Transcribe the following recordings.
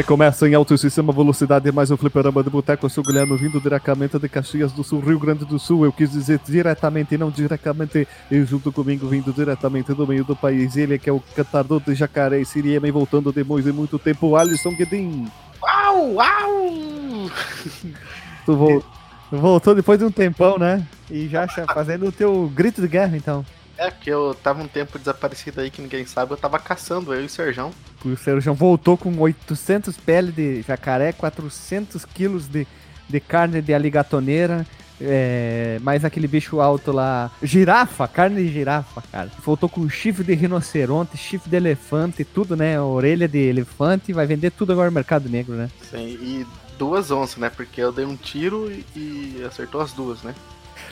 Recomeça em altíssima velocidade mais um fliperama de boteco. Eu sou o Guilherme, vindo diretamente de Caxias do Sul, Rio Grande do Sul. Eu quis dizer diretamente e não diretamente. E junto comigo, vindo diretamente do meio do país, ele que é o cantador de Jacaré e Siriema e voltando depois de muito tempo, Alisson Guedin. Uau, uau! Tu vol- voltou depois de um tempão, né? E já cha- fazendo o teu grito de guerra, então. É, porque eu tava um tempo desaparecido aí que ninguém sabe, eu tava caçando, eu e o Serjão. O Sérgio voltou com 800 pele de jacaré, 400 quilos de, de carne de aligatoneira, é, mais aquele bicho alto lá. Girafa, carne de girafa, cara. Voltou com chifre de rinoceronte, chifre de elefante, tudo, né? Orelha de elefante. Vai vender tudo agora no mercado negro, né? Sim, e duas onças, né? Porque eu dei um tiro e, e acertou as duas, né?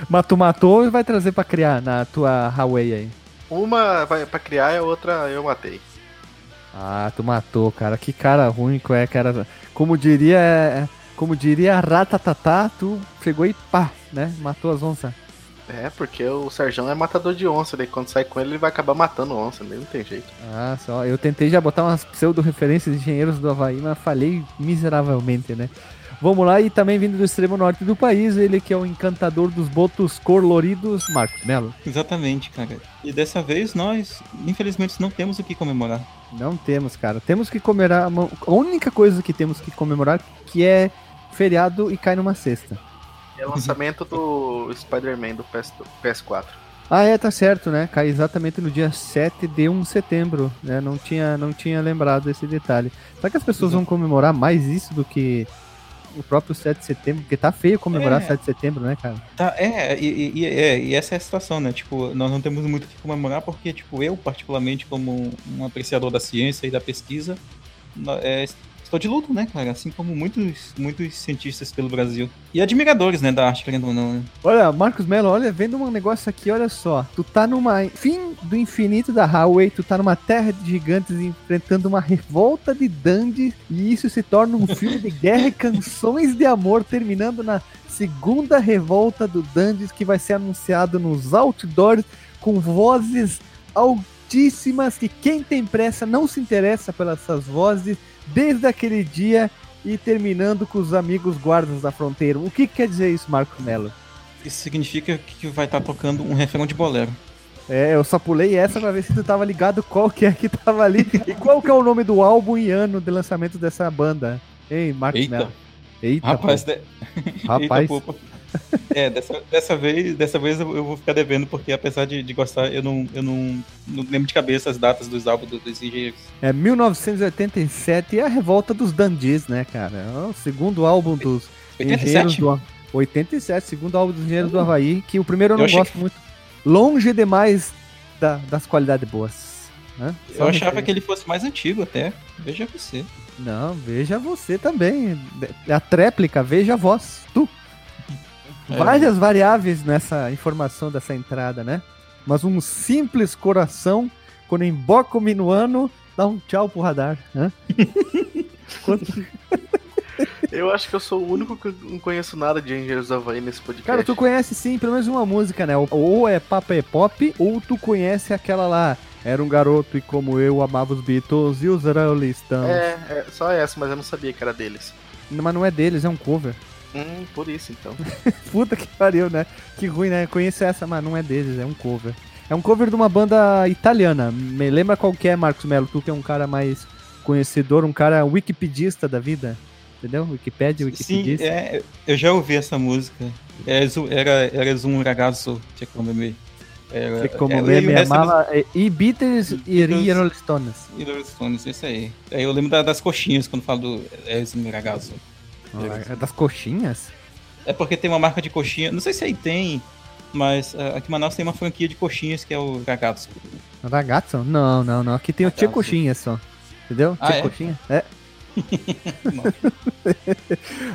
Mas tu matou e vai trazer pra criar na tua Huawei aí. Uma vai pra criar e a outra eu matei. Ah, tu matou, cara. Que cara ruim que é, cara. Como diria. Como diria Ratatatá, tu chegou e pá, né? Matou as onças. É, porque o Serjão é matador de onça, daí quando sai com ele, ele vai acabar matando onça, né? não tem jeito. Ah, só. Eu tentei já botar umas pseudo-referências de engenheiros do Havaí, mas falhei miseravelmente, né? Vamos lá, e também vindo do extremo norte do país, ele que é o encantador dos botos coloridos, Marcos Melo. Exatamente, cara. E dessa vez nós, infelizmente, não temos o que comemorar. Não temos, cara. Temos que comemorar. uma- A única coisa que temos que comemorar que é feriado e cai numa sexta. É o lançamento do Spider-Man do PS, PS4. Ah, é, tá certo, né? Cai exatamente no dia 7 de 1 de setembro, né? Não tinha, não tinha lembrado esse detalhe. Será que as pessoas vão comemorar mais isso do que o próprio 7 de setembro? Porque tá feio comemorar É. 7 de setembro, né, cara? Tá, é, e, e- é, e essa é a situação, né? Tipo, nós não temos muito o que comemorar porque, tipo, eu, particularmente, como um apreciador da ciência e da pesquisa, é, estou de luto, né, cara? Assim como muitos, muitos cientistas pelo Brasil. E admiradores, né, da arte, querendo ou não, né? Olha, Marcos Melo, olha, vendo um negócio aqui, olha só. Tu tá numa fim do infinito da Highway, tu tá numa terra de gigantes enfrentando uma revolta de dandy e isso se torna um filme de guerra e canções de amor, terminando na segunda revolta do Dandies que vai ser anunciado nos outdoors com vozes altíssimas que quem tem pressa não se interessa pelas essas vozes desde aquele dia e terminando com os amigos guardas da fronteira. O que, que quer dizer isso, Marcos Melo? Isso significa que vai estar tocando um refrão de bolero. É, eu só pulei essa pra ver se tu tava ligado qual que é que tava ali e qual que é o nome do álbum e ano de lançamento dessa banda. Ei, Marcos Eita. Melo. Eita, Rapaz, de- rapaz. Eita. É, dessa, dessa vez, dessa vez eu, eu vou ficar devendo, porque apesar de, de gostar, eu não, eu não, não lembro de cabeça as datas dos álbuns do- dos engenheiros. É 1987 e a revolta dos Dandies, né, cara? É o segundo álbum dos Engenheiros 87? do 87, segundo álbum dos Engenheiros do Havaí, que o primeiro eu não Eu gosto muito. Longe demais da- das qualidades boas. né? Eu achava que ele fosse mais antigo até. Veja você. Não, veja você também. A tréplica, veja a voz. É. Várias variáveis nessa informação dessa entrada, né? Mas um simples coração, quando emboca o minuano, dá um tchau pro radar. Né? Quanto- Eu acho que eu sou o único que não conheço nada de Engenheiros do Havaí nesse podcast. Cara, tu conhece sim pelo menos uma música, né? Ou é Papa é Pop, ou tu conhece aquela lá. Era um garoto e como eu amava os Beatles e os Rolling Stones. É, é, só essa, mas eu não sabia que era deles. Mas não é deles, é um cover. Hum, por isso então. Puta que pariu, né? Que ruim, né? Conheço essa, mas não é deles, é um cover. É um cover de uma banda italiana. Me lembra qual que é, Marcos Melo? Tu que é um cara mais conhecedor, um cara wikipedista da vida. Entendeu? Wikipédia, Sim, wikipedista. é, eu já ouvi essa música. É, Era, era um ragazzo, tinha como me. Era, Que como é, me, e amava. é, E Beatles e Beatles. Rolling Stones. E Rolling Stones, isso aí. Aí eu lembro da- das coxinhas quando falo do Eres um ragazzo. Ah, Das coxinhas? É porque tem uma marca de coxinha, não sei se aí tem, mas ah, aqui em Manaus tem uma franquia de coxinhas que é o ragazzo. Ragazzo? Não, não, não. Aqui tem o Tia. Coxinha só. Entendeu? Ah, Tia é? Coxinha? É.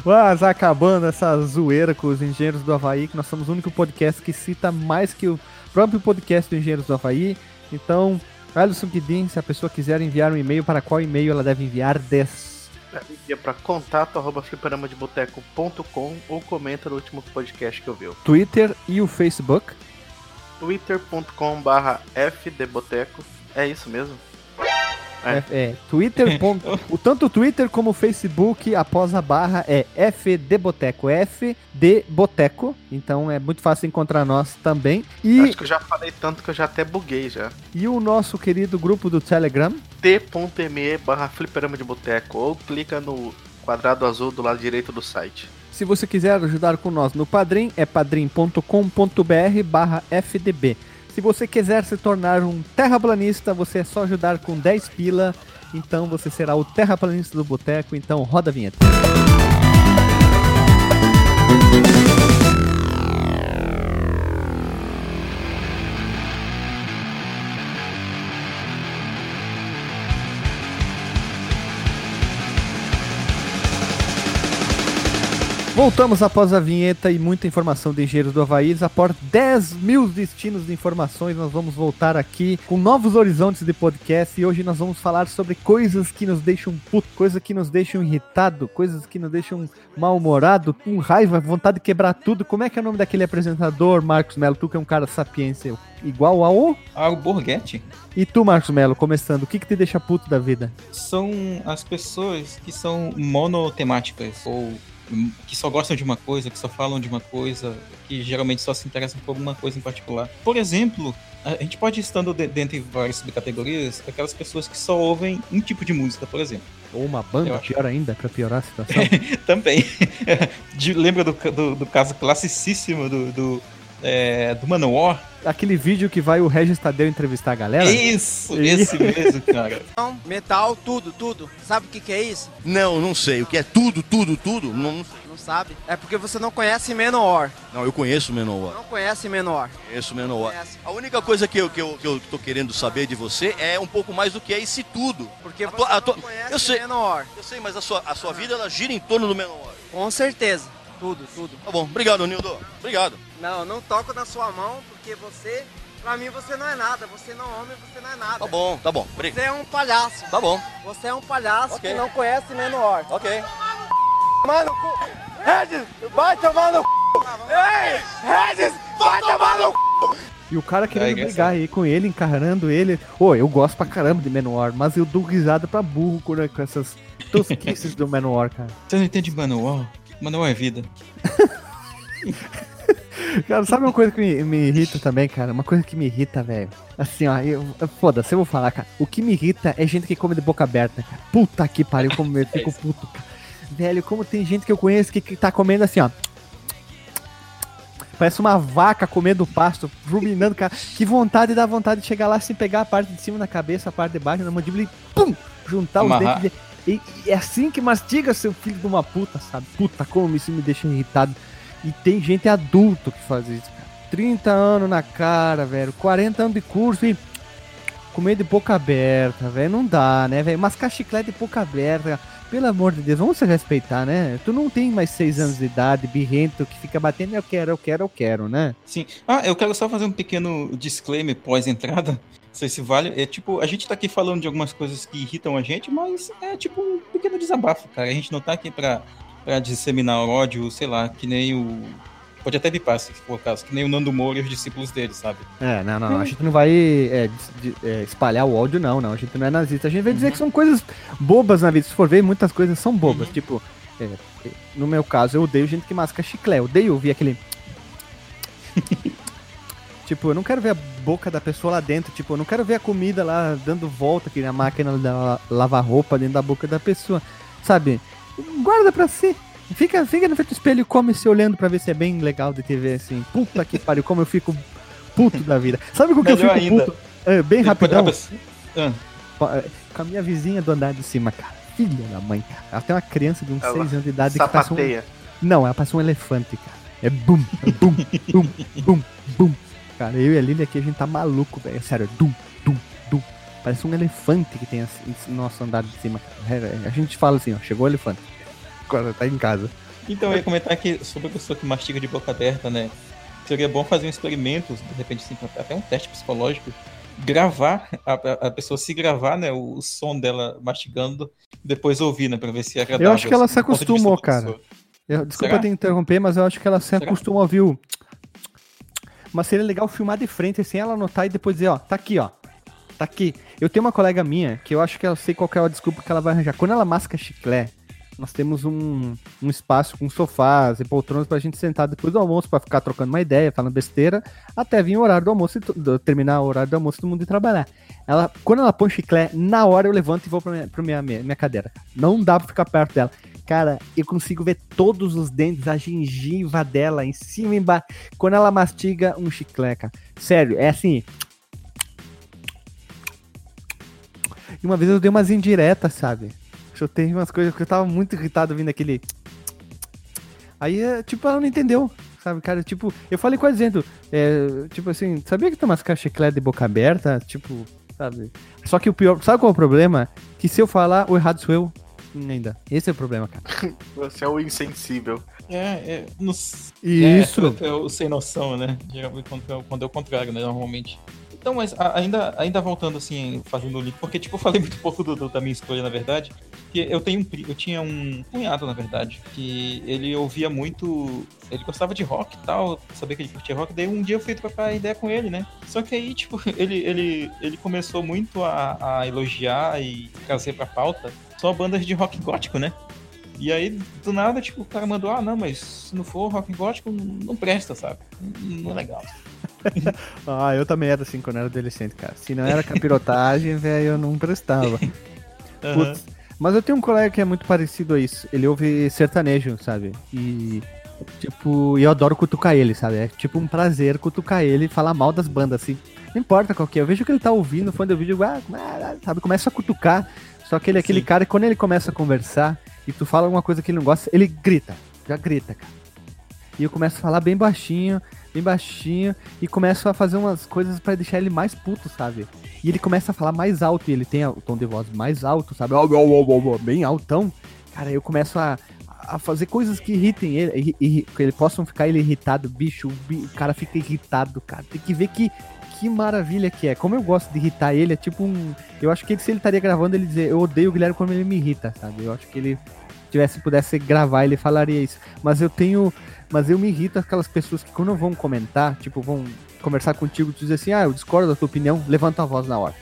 Mas acabando essa zoeira com os engenheiros do Havaí, que nós somos o único podcast que cita mais que o próprio podcast do Engenheiros do Havaí. Então, Alisson Guidin, se a pessoa quiser enviar um e-mail, para qual e-mail ela deve enviar 10? Envia pra contato arroba fliperamadeboteco.com ou comenta no último podcast que eu vi. Twitter e o Facebook. twitter.com barra fdboteco. É isso mesmo? É, é Twitter. ponto- o tanto o Twitter como o Facebook, após a barra, é FD Boteco. FD Boteco. Então é muito fácil encontrar nós também. E, Acho que eu já falei tanto que eu já até buguei já. e o nosso querido grupo do Telegram. t.me barra fliperama de boteco ou clica no quadrado azul do lado direito do site. Se você quiser ajudar com nós no Padrim, é padrim.com.br barra FDB. Se você quiser se tornar um terraplanista, você é só ajudar com 10 pila. Então você será o terraplanista do boteco. Então roda a vinheta. Voltamos após a vinheta e muita informação de Engenheiros do Havaí. Após 10 mil destinos de informações, nós vamos voltar aqui com novos horizontes de podcast. E hoje nós vamos falar sobre coisas que nos deixam puto, coisas que nos deixam irritado, coisas que nos deixam mal-humorado, com raiva, vontade de quebrar tudo. Como é que é o nome daquele apresentador, Marcos Melo? Tu que é um cara sapiência igual ao. Ah, o Borghetti E tu, Marcos Melo, começando, o que, que te deixa puto da vida? são as pessoas que são monotemáticas ou que só gostam de uma coisa, que só falam de uma coisa, que geralmente só se interessam por uma coisa em particular. Por exemplo, a gente pode estando de- dentre várias subcategorias, aquelas pessoas que só ouvem um tipo de música, por exemplo. Ou uma banda, pior ainda, pra piorar a situação. Também. De- lembra do, do, do caso classicíssimo do, do, é, do Manowar? Aquele vídeo que vai o Regis Tadeu entrevistar a galera. Isso, esse mesmo, cara. Metal, tudo, tudo. Sabe o que, que é isso? Não, não sei. O que é tudo, tudo, tudo? Não, Não sabe? É porque você não conhece Menor. não eu conheço Menor. Não conhece Menor. Conheço o Menor. Conhece. A única coisa que eu, que, eu, que eu tô querendo saber de você é um pouco mais do que é esse tudo. Porque A você tua- a não tua- conhece eu sei. Menor. Eu sei, mas a sua, a sua vida ela gira em torno do Menor. Com certeza. Tudo, tudo. Tá bom, obrigado, Nildo. Obrigado. Não, eu não toco na sua mão porque você, pra mim, você não é nada. Você não é homem, você não é nada. Tá bom, tá bom. Você Obrigado. é um palhaço. Tá bom. Você é um palhaço Ok. que não conhece Menor. Ok. Mano, cu. Regis, vai tomar no cu. Ei, Regis, vai tomar no cu. E o cara querendo engraçado. brigar aí com ele, encarando ele. Ô, eu gosto pra caramba de Menor, mas eu dou risada pra burro com, com essas tosquices do Menor, cara. Você não entende Manowar? Manowar é vida. Cara, sabe uma coisa que me, me irrita também, cara? Uma coisa que me irrita, velho. Assim, ó, eu, foda-se, eu vou falar, cara. O que me irrita é gente que come de boca aberta, cara. Puta que pariu, como eu fico puto, cara. Velho, como tem gente que eu conheço que, que tá comendo assim, ó. Parece uma vaca comendo pasto, ruminando, cara. Que vontade dá vontade de chegar lá sem pegar a parte de cima na cabeça, a parte de baixo, na mandíbula e pum! Juntar Amarrar. os dentes. E, e é assim que mastiga seu filho de uma puta, sabe? Puta, como isso me deixa irritado. E tem gente adulto que faz isso, cara. 30 anos na cara, velho. 40 anos de curso e comer de boca aberta, velho. Não dá, né, velho? Mascar chiclete de boca aberta. Pelo amor de Deus, vamos se respeitar, né? Tu não tem mais 6 anos de idade, birrento, que fica batendo, eu quero, eu quero, eu quero, né? Sim. Ah, eu quero só fazer um pequeno disclaimer pós-entrada. Não sei se vale. É tipo, a gente tá aqui falando de algumas coisas que irritam a gente, mas é tipo um pequeno desabafo, cara. A gente não tá aqui pra, pra disseminar ódio, sei lá, que nem o. Pode até bipar, se for o caso, que nem o Nando Moura e os discípulos dele, sabe? É, não, não, a gente não vai é, de- é, espalhar o ódio, não, não. A gente não é nazista. A gente vai dizer que são coisas bobas na vida. Se for ver, muitas coisas são bobas. Tipo, é, é, no meu caso, eu odeio gente que masca chiclete. Eu odeio ouvir aquele. tipo, eu não quero ver a boca da pessoa lá dentro. Tipo, eu não quero ver a comida lá dando volta aqui na máquina da lavar roupa dentro da boca da pessoa. Sabe? Guarda pra si. Fica, fica no frente do espelho e come se olhando pra ver se é bem legal de TV assim. Puta que pariu, como eu fico puto da vida. Sabe com o que eu fico ainda. puto? É, bem rapidão. Ah, É, Com a minha vizinha do andar de cima, cara. Filha da mãe, cara. Ela tem uma criança de uns Ela 6 anos de idade que passa um... Sapateia. Não, ela passa um elefante, cara. É bum, é bum, bum, bum, bum. Cara, eu e a Lili aqui, a gente tá maluco, velho. Sério, é dum. Parece um elefante que tem assim, no nosso andar de cima. É, é, A gente fala assim, ó, chegou o elefante. Agora tá em casa. Então, eu ia comentar aqui sobre a pessoa que mastiga de boca aberta, né? Seria bom fazer um experimento, de repente, assim, até um teste psicológico, gravar, a, a- pessoa se gravar, né, o, som dela mastigando, depois ouvir, né, pra ver se é agradável. Eu acho que ela assim, se de acostumou, cara. Eu- desculpa Será? te interromper, mas eu acho que ela se Será? acostuma a ouvir o... Mas seria legal filmar de frente, sem ela notar e depois dizer, ó, tá aqui, ó. Tá aqui. Eu tenho uma colega minha que eu acho que eu sei qual é a desculpa que ela vai arranjar. Quando ela masca chiclete, nós temos um, um espaço com sofás e poltronas pra gente sentar depois do almoço pra ficar trocando uma ideia, falando besteira, até vir o horário do almoço, e terminar o horário do almoço e todo mundo ir trabalhar. Ela, quando ela põe chiclete, na hora eu levanto e vou pra minha, pra minha, minha cadeira. Não dá pra ficar perto dela. Cara, eu consigo ver todos os dentes, a gengiva dela, em cima e embaixo. Quando ela mastiga um chiclete, cara. Sério, é assim. E uma vez eu dei umas indiretas, sabe? Eu tenho umas coisas que eu tava muito irritado vindo aquele. Aí, é, tipo, ela não entendeu, sabe, cara? Tipo, eu falei quase dizendo, é, tipo assim, sabia que tu mascar chiclete de boca aberta? Tipo, sabe? Só que o pior, sabe qual é o problema? Que se eu falar, o errado sou eu ainda. Esse é o problema, cara. Você é o insensível. É, é, no, Isso. É, é o sem noção, né? Geralmente quando é o contrário, né? Normalmente. Então, mas ainda, ainda voltando assim, fazendo o link, porque tipo, eu falei muito pouco do, do- da minha escolha, na verdade. Que eu tenho um, eu tinha um cunhado, na verdade, que ele ouvia muito. Ele gostava de rock e tal, sabia que ele curtia rock, daí um dia eu fui trocar ideia com ele, né? Só que aí, tipo, ele, ele, ele começou muito a, a elogiar e trazer pra pauta só bandas de rock gótico, né? E aí, do nada, tipo, o cara mandou, ah, não, mas se não for rock gótico, não presta, sabe? Não é legal. Ah, eu também era assim quando era adolescente, cara. Se não era capirotagem, velho, eu não prestava. Putz, mas eu tenho um colega que é muito parecido a isso. Ele ouve sertanejo, sabe? E, tipo, eu adoro cutucar ele, sabe? É tipo um prazer cutucar ele e falar mal das bandas, assim. Não importa qual que é. Eu vejo que ele tá ouvindo, fã do vídeo, ah, ah, sabe? Começa a cutucar. Só que ele é aquele Sim. cara que quando ele começa a conversar e tu fala alguma coisa que ele não gosta, ele grita. Já grita, cara. E eu começo a falar bem baixinho, bem baixinho, e começo a fazer umas coisas pra deixar ele mais puto, sabe? E ele começa a falar mais alto, e ele tem o tom de voz mais alto, sabe? Bem altão. Cara, eu começo a, a fazer coisas que irritem ele, irri- que ele possam ficar ele irritado, bicho, o, bi- o cara fica irritado, cara. Tem que ver que, que maravilha que é. Como eu gosto de irritar ele, é tipo um. Eu acho que ele, se ele estaria gravando, ele dizer, eu odeio o Guilherme quando ele me irrita, sabe? Eu acho que ele tivesse pudesse gravar, ele falaria isso. Mas eu tenho. Mas eu me irrito aquelas pessoas que quando vão comentar, tipo, vão conversar contigo e dizer assim, ah, eu discordo da tua opinião, levanta a voz na hora.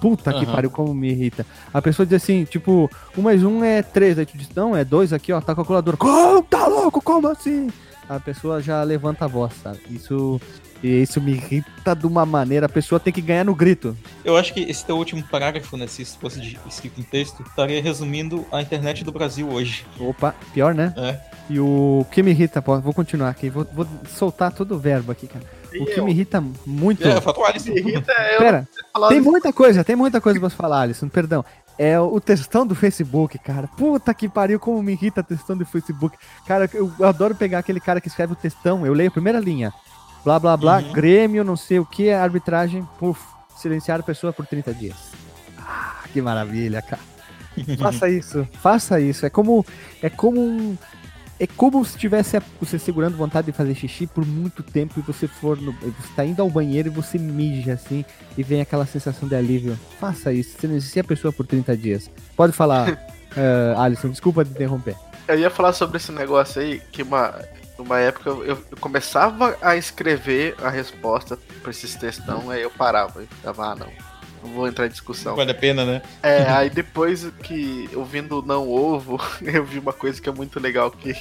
Puta que Aham. pariu, como me irrita. A pessoa diz assim, tipo, um mais um é três, aí tu diz, não, é dois aqui, ó, tá a calculadora. Como? Tá louco? Como assim? A pessoa já levanta a voz, sabe? Isso, e isso me irrita de uma maneira, a pessoa tem que ganhar no grito. Eu acho que esse teu último parágrafo, né, se isso fosse de- escrito em texto, estaria resumindo a internet do Brasil hoje. Opa, pior, né? É. E o que me irrita, pô, vou continuar aqui, vou, vou soltar todo o verbo aqui, cara. O que me irrita muito. É, falta o Alisson. Me irrita é eu Pera, tem muita coisa, tem muita coisa pra falar, Alisson, perdão. É o textão do Facebook, cara. Puta que pariu, como me irrita textão do Facebook. Cara, eu, eu adoro pegar aquele cara que escreve o textão, eu leio a primeira linha. Blá, blá, blá, Uhum. Grêmio, não sei o que, arbitragem, puf, silenciar a pessoa por 30 dias. Ah, que maravilha, cara. faça isso, faça isso. É como, é como um... É como se tivesse você segurando vontade de fazer xixi por muito tempo e você for no, você tá indo ao banheiro e você mija assim e vem aquela sensação de alívio. Faça isso, silencie a pessoa por 30 dias. Pode falar, eh, Alisson, desculpa te interromper. Eu ia falar sobre esse negócio aí, que uma, numa época eu, eu começava a escrever a resposta pra esses textão, aí eu parava e ficava, ah não, não vou entrar em discussão. Vale a pena, né? É, aí depois que, ouvindo o Não Ovo, eu vi uma coisa que é muito legal que,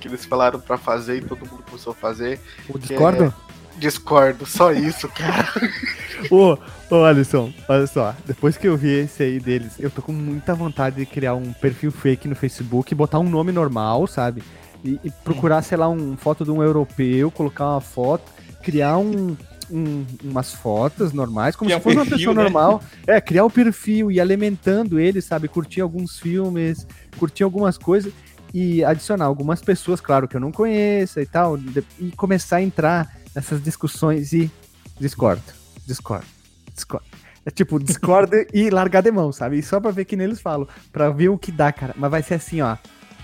que eles falaram pra fazer e todo mundo começou a fazer. O discordo? Discordo, só isso, cara. Ô, ô Alisson, olha só, depois que eu vi esse aí deles, eu tô com muita vontade de criar um perfil fake no Facebook, botar um nome normal, sabe? E, e procurar, sei lá, uma foto de um europeu, colocar uma foto, criar um, um- umas fotos normais, como Criar se um fosse uma perfil, pessoa né? normal. É, criar o perfil e alimentando ele, sabe? Curtir alguns filmes, curtir algumas coisas e adicionar algumas pessoas, claro, que eu não conheça e tal, e começar a entrar nessas discussões e discordo, discordo, discordo. É tipo, discordo e largar de mão, sabe? E só pra ver que neles falam, pra ver o que dá, cara. Mas vai ser assim, ó.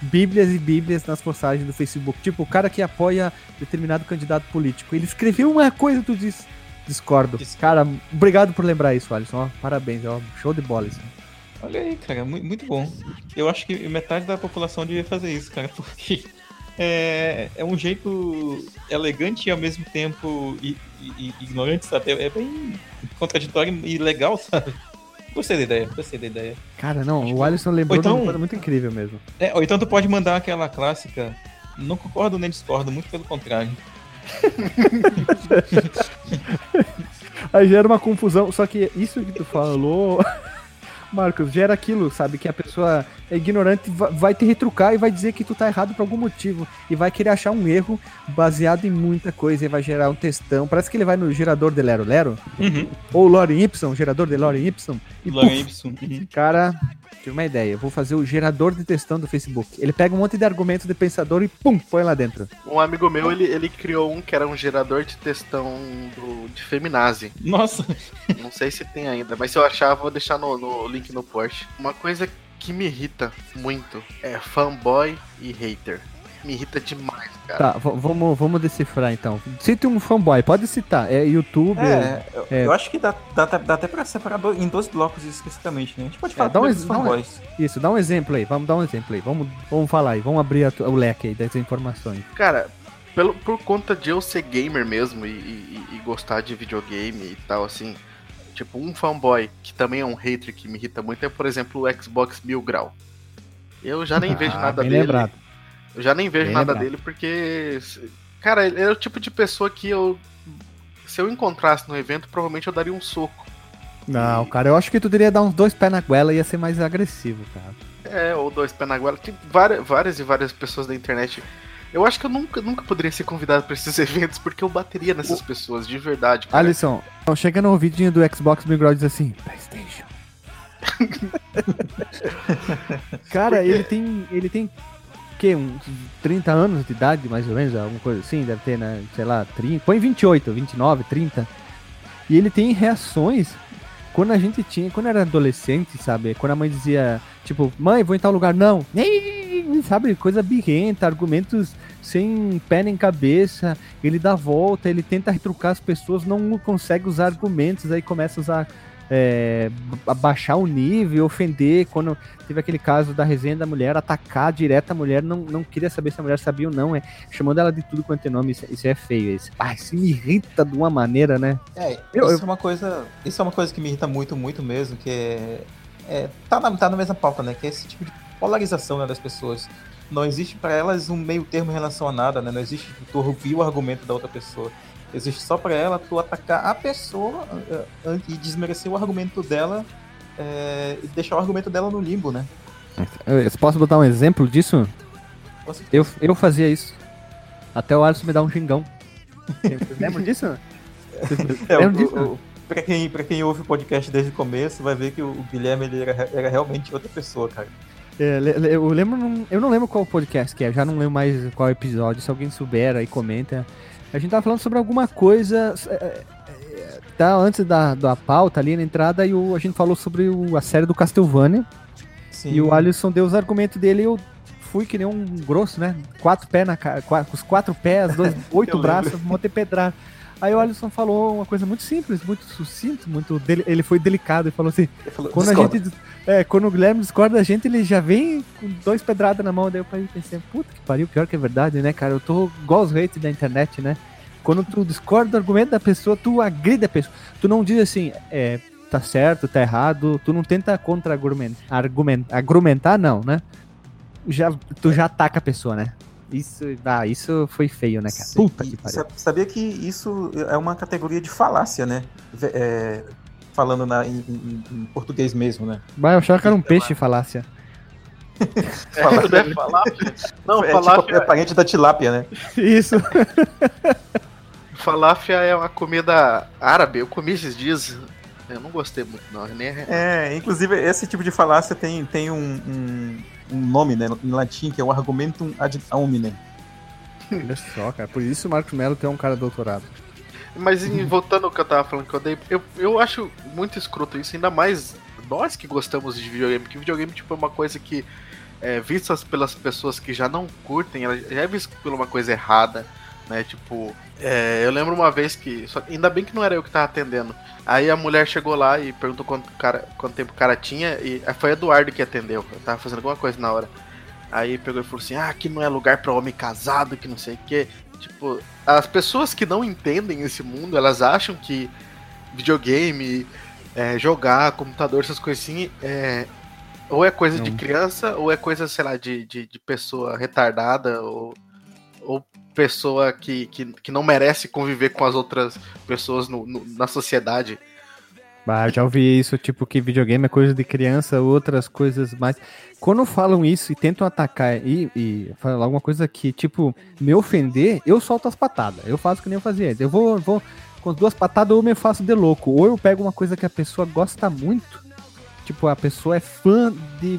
Bíblias e bíblias nas postagens do Facebook. Tipo, o cara que apoia determinado candidato político. Ele escreveu uma coisa e tu diz. Discordo. Dis- Cara, obrigado por lembrar isso, Alisson. Ó, parabéns, ó. Show de bola isso. Olha aí, cara, mu- muito bom. Eu acho que metade da população devia fazer isso, cara, porque é, é um jeito elegante e ao mesmo tempo i- i- i- ignorante, sabe? É, é bem contraditório e legal, sabe? Gostei da ideia, gostei da ideia. Cara, não, o Alisson lembrou Ou então- de uma coisa muito incrível mesmo. É, ou então tu pode mandar aquela clássica. Não concordo nem discordo, muito pelo contrário. Aí gera uma confusão, só que isso que tu falou, Marcos, gera aquilo, sabe? Que a pessoa é ignorante va- vai te retrucar e vai dizer que tu tá errado por algum motivo. E vai querer achar um erro baseado em muita coisa e vai gerar um textão. Parece que ele vai no gerador de Lero Lero, Uhum. ou Lorem Ipsum, gerador de Lorem Ipsum. E Logan puf, Y. Uhum. Cara, tive uma ideia. Eu vou fazer o gerador de textão do Facebook. Ele pega um monte de argumentos de pensador e pum, põe lá dentro. Um amigo meu, ele, ele criou um que era um gerador de textão do, de feminazi. Nossa, Não sei se tem ainda, mas se eu achar, vou deixar no, no link no post. Uma coisa que me irrita muito é fanboy e hater. Me irrita demais, cara. Tá, vamos, vamos decifrar então. Cite um fanboy, pode citar. É YouTube. É, eu, É. eu acho que dá, dá, dá até pra separar do- em dois blocos especificamente, né? A gente pode falar dá um dos dá um- fanboys. Isso, dá um exemplo aí. Vamos dar um exemplo aí. Vamos, vamos falar aí. Vamos abrir a o leque aí das informações. Cara, pelo, por conta de eu ser gamer mesmo e, e- e gostar de videogame e tal, assim. Tipo, um fanboy que também é um hater que me irrita muito é, por exemplo, o Xbox Mil Grau. Eu já nem vejo Ah, nada bem dele. lembrado. Eu já nem vejo Bem nada dele porque. Cara, ele é o tipo de pessoa que eu. Se eu encontrasse no evento, provavelmente eu daria um soco. Não, cara, eu acho que tu deveria dar uns dois pés na goela e ia ser mais agressivo, cara. É, ou dois pés na goela. Tem várias, várias e várias pessoas da internet. Eu acho que eu nunca, nunca poderia ser convidado pra esses eventos porque eu bateria nessas pessoas, de verdade. Cara. Alisson, chega no ouvidinho do Xbox Mil e diz assim: PlayStation. cara, ele tem. Ele tem. O quê? Uns 30 anos de idade, mais ou menos? Alguma coisa assim? Deve ter, né? Sei lá, 30. Põe 28, 29, 30. E ele tem reações. Quando a gente tinha, quando era adolescente, sabe? Quando a mãe dizia, tipo, mãe, vou em tal lugar, não. Sabe, coisa birrenta, argumentos sem pé nem cabeça. Ele dá volta, ele tenta retrucar as pessoas, não consegue usar argumentos, aí começa a usar. É, abaixar o nível, ofender. Quando teve aquele caso da resenha da mulher, atacar direto a mulher, não, não queria saber se a mulher sabia ou não, é chamando ela de tudo quanto é nome. Isso, isso é feio. Isso, ah, isso me irrita de uma maneira, né? É, Eu- isso eu- é uma coisa. Isso é uma coisa que me irrita muito, muito mesmo, que é. é tá, na, tá na mesma pauta, né? Que é esse tipo de polarização né, das pessoas. Não existe pra elas um meio termo em relação a nada, né? Não existe tu ouvir o argumento da outra pessoa. Existe só pra ela tu atacar a pessoa eh, eh, e desmerecer o argumento dela eh, e deixar o argumento dela no limbo, né? Eu, eu posso botar um exemplo disso? Eu, eu fazia isso. Até o Alisson me dá um xingão. Lembra disso? É, Lembra o, disso? o, pra, quem, pra quem ouve o podcast desde o começo, vai ver que o, o Guilherme ele era, era realmente outra pessoa, cara. É, eu lembro, eu não lembro qual podcast que é, já não lembro mais qual episódio. Se alguém souber aí comenta. A gente tava falando sobre alguma coisa. é, é, tá antes da, da pauta ali na entrada e o, a gente falou sobre o- a série do Castlevania. Sim. E o Alisson deu os argumentos dele e eu fui que nem um grosso, né? Quatro pés na cara, com os quatro pés, dois, oito braços, monte pedrar. Aí o Alisson falou uma coisa muito simples, muito sucinto, muito. dele- ele foi delicado e falou assim: falou, quando a gente. É, quando o Guilherme discorda da gente, ele já vem com dois pedradas na mão. Daí eu pensei, puta que pariu, pior que é verdade, né, cara? Eu tô igual os haters da internet, né? Quando tu discorda do argumento da pessoa, tu agride a pessoa. Tu não diz assim, é, tá certo, tá errado. Tu não tenta contra-argumentar, argumentar, argumentar, não, né? Já, tu já ataca a pessoa, né? Isso, ah, isso foi feio, né, cara? Puta e que pariu. sa- Sabia que isso é uma categoria de falácia, né? É, falando na- em, em- em português mesmo, né? Vai, eu achava que era um peixe falácia. É, não é falafel? Não, é, falafel, tipo, é parente da tilápia, né? Isso. falafel é uma comida árabe. Eu comi esses dias. Eu não gostei muito, não. Nem É, inclusive esse tipo de falácia tem, tem um, um, um nome, né, em latim, que é o argumentum ad hominem. Olha só, cara. Por isso o Marcos Melo tem um cara doutorado. Mas em- voltando ao que eu tava falando que eu dei, eu, eu acho muito escroto isso, ainda mais nós que gostamos de videogame, porque videogame tipo, é uma coisa que é vista pelas pessoas que já não curtem, ela já é vista por uma coisa errada, né? Tipo, é, eu lembro uma vez que. Só, ainda bem que não era eu que tava atendendo. Aí a mulher chegou lá e perguntou quanto, cara, quanto tempo o cara tinha, e aí foi Eduardo que atendeu. Eu tava fazendo alguma coisa na hora. Aí pegou e falou assim: ah, aqui não é lugar pra homem casado, que não sei o quê. Tipo, as pessoas que não entendem esse mundo, elas acham que videogame, é, jogar, computador, essas coisas assim, é, ou é coisa de Não. criança, ou é coisa, sei lá, de, de, de pessoa retardada, ou pessoa que, que, que não merece conviver com as outras pessoas no, no- na sociedade. Já ouvi isso, tipo, que videogame é coisa de criança, outras coisas mais. Quando falam isso e tentam atacar e, e falar alguma coisa que, tipo, me ofender, eu solto as patadas. Eu faço que nem eu fazia antes. Eu vou, vou com as duas patadas ou me faço de louco. Ou eu pego uma coisa que a pessoa gosta muito. Tipo, a pessoa é fã de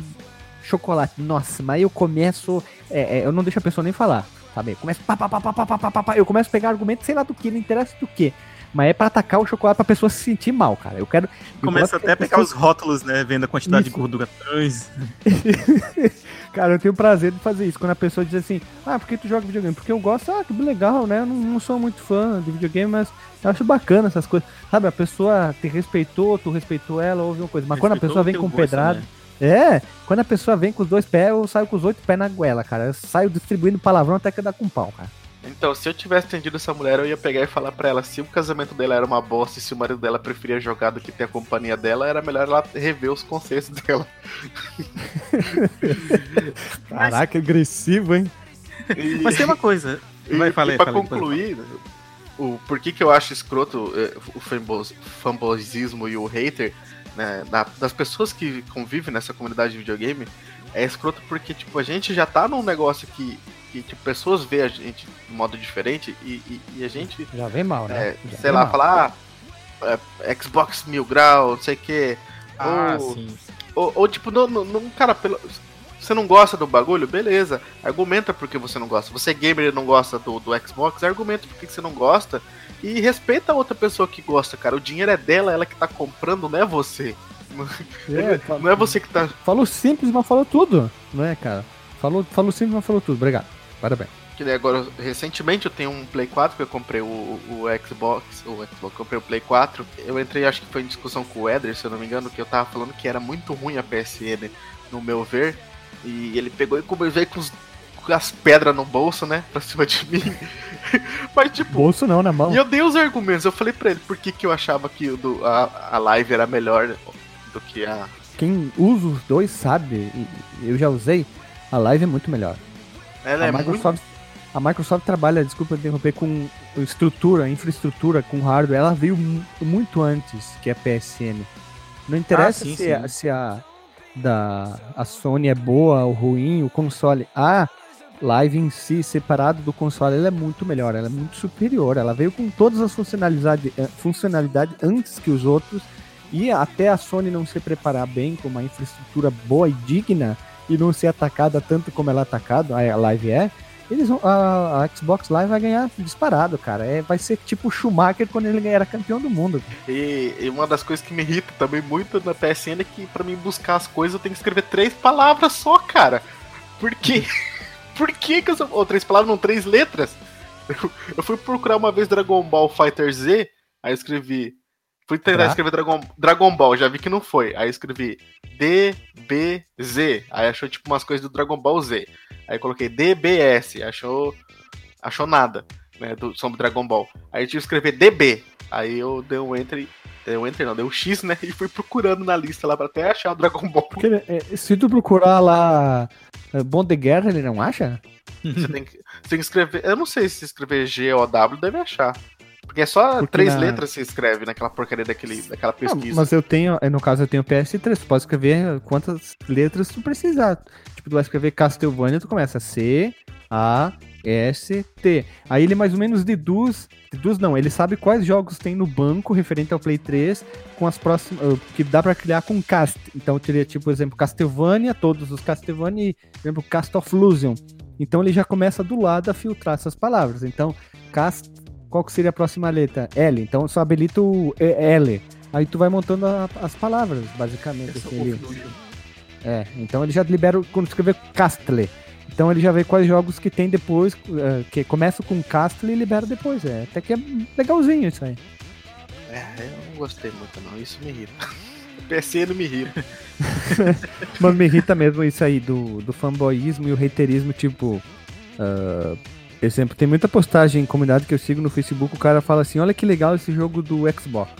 chocolate. Nossa, mas eu começo. é, é, eu não deixo a pessoa nem falar. Sabe? Eu começo. Pá, pá, pá, pá, pá, pá, pá, pá, eu começo a pegar argumento, sei lá do que, não interessa do que. Mas é pra atacar o chocolate pra pessoa se sentir mal, cara. Eu quero. Começa até a pegar pessoa- os rótulos, né? Vendo a quantidade Isso. de gordura trans. Cara, eu tenho prazer de fazer isso. Quando a pessoa diz assim, ah, por que tu joga videogame? Porque eu gosto, ah, que legal, né? Eu não, não sou muito fã de videogame, mas eu acho bacana essas coisas. Sabe, a pessoa te respeitou, tu respeitou ela, houve uma coisa. Mas quando a Respeitou pessoa vem com gosto, pedrada. né? É, quando a pessoa vem com os dois pés, eu saio com os oito pés na goela, cara. Eu saio distribuindo palavrão até que dá com pau, cara. Então, se eu tivesse entendido essa mulher, eu ia pegar e falar pra ela se o casamento dela era uma bosta e se o marido dela preferia jogar do que ter a companhia dela, era melhor ela rever os conceitos dela. Caraca, agressivo, hein? E- Mas tem uma coisa. Vai, e, aí, e pra fala aí, concluir, o por que que eu acho escroto eh, o fanboys, fanboyismo e o hater, né, da- das pessoas que convivem nessa comunidade de videogame, é escroto porque, tipo, a gente já tá num negócio que, que tipo, pessoas veem a gente de modo diferente e, e- e a gente, Já vem mal, né? é, Já sei lá, mal. falar ah, é, Xbox mil grau, não sei o que, Ah, ou, sim. ou, ou, tipo, não, não, não- cara, pelo, você não gosta do bagulho? Beleza. Argumenta porque você não gosta. Você é gamer e não gosta do, do Xbox, argumenta porque você não gosta. E respeita a outra pessoa que gosta, cara. O dinheiro é dela, ela que tá comprando, não é você. É, Não é você que tá. Falou simples, mas falou tudo, não é, cara? Falou, falou simples, mas falou tudo. Obrigado. Parabéns. Agora, recentemente eu tenho um Play 4 que eu comprei o, o Xbox. O Xbox, eu comprei o Play 4. Eu entrei, acho que foi em discussão com o Eder, se eu não me engano, que eu tava falando que era muito ruim a PSN, no meu ver. E ele pegou e veio com, os- com as pedras no bolso, né? Pra cima de mim. Mas tipo. Bolso não, na mão. E eu dei os argumentos, eu falei pra ele por que, que eu achava que o do, a, a live era melhor do que a. Quem usa os dois sabe, e eu já usei, a live é muito melhor. Ela a, é muito. Microsoft, a Microsoft trabalha, desculpa interromper, com estrutura, infraestrutura, com hardware. Ela veio mu- muito antes que a PSN. Não interessa sim, se, sim. A, se a da a Sony é boa ou ruim, o console. A live em si, separado do console, ela é muito melhor, ela é muito superior. Ela veio com todas as funcionalidades eh, funcionalidade antes que os outros. E até a Sony não se preparar bem com uma infraestrutura boa e digna e não ser atacada tanto como ela é atacada, a Live é, eles vão, a, a Xbox Live vai ganhar disparado, cara. É, vai ser tipo o Schumacher quando ele era campeão do mundo. E, e uma das coisas que me irrita também muito na PSN é que pra mim buscar as coisas eu tenho que escrever três palavras só, cara. Por quê? Por que que eu só... Ou três palavras, não, três letras? Eu, eu fui procurar uma vez Dragon Ball Fighter Z, aí eu escrevi... Fui tentar Tá. escrever Dragon, Dragon Ball, já vi que não foi. Aí eu escrevi DBZ, aí achou tipo umas coisas do Dragon Ball Z. Aí eu coloquei DBS, achou achou nada, né, do sobre Dragon Ball. Aí eu tive que escrever DB. Aí eu dei um enter, dei um enter não, dei um X, né, e fui procurando na lista lá pra até achar o Dragon Ball. Porque é, se tu procurar lá Bom de Guerra, ele não acha? Você tem que, você tem que escrever, eu não sei se escrever G ou W deve achar. Porque é só Porque três na- letras que se escreve naquela porcaria daquele, daquela pesquisa. mas eu tenho, no caso eu tenho PS3, tu pode escrever quantas letras tu precisar. Tipo, tu vai escrever Castlevania, tu começa C, A, S, T. Aí ele mais ou menos deduz, deduz não, ele sabe quais jogos tem no banco referente ao Play 3 com as próximas, uh, que dá pra criar com cast. Então teria tipo, por exemplo, Castlevania, todos os Castlevania e, por exemplo, Cast of Illusion. Então ele já começa do lado a filtrar essas palavras. Então, cast, qual que seria a próxima letra? L. Então eu só habilito o L. Aí tu vai montando a- as palavras, basicamente. assim, é, então ele já libera quando escrever Castle. Então ele já vê quais jogos que tem depois, eh, que começa com Castle e libera depois. É, até que é legalzinho isso aí. É, eu não gostei muito não, isso me irrita. PSN me ri. Mas me irrita mesmo isso aí do, do fanboyismo e o haterismo, tipo. ah, exemplo, tem muita postagem em comunidade que eu sigo no Facebook, o cara fala assim, olha que legal esse jogo do Xbox.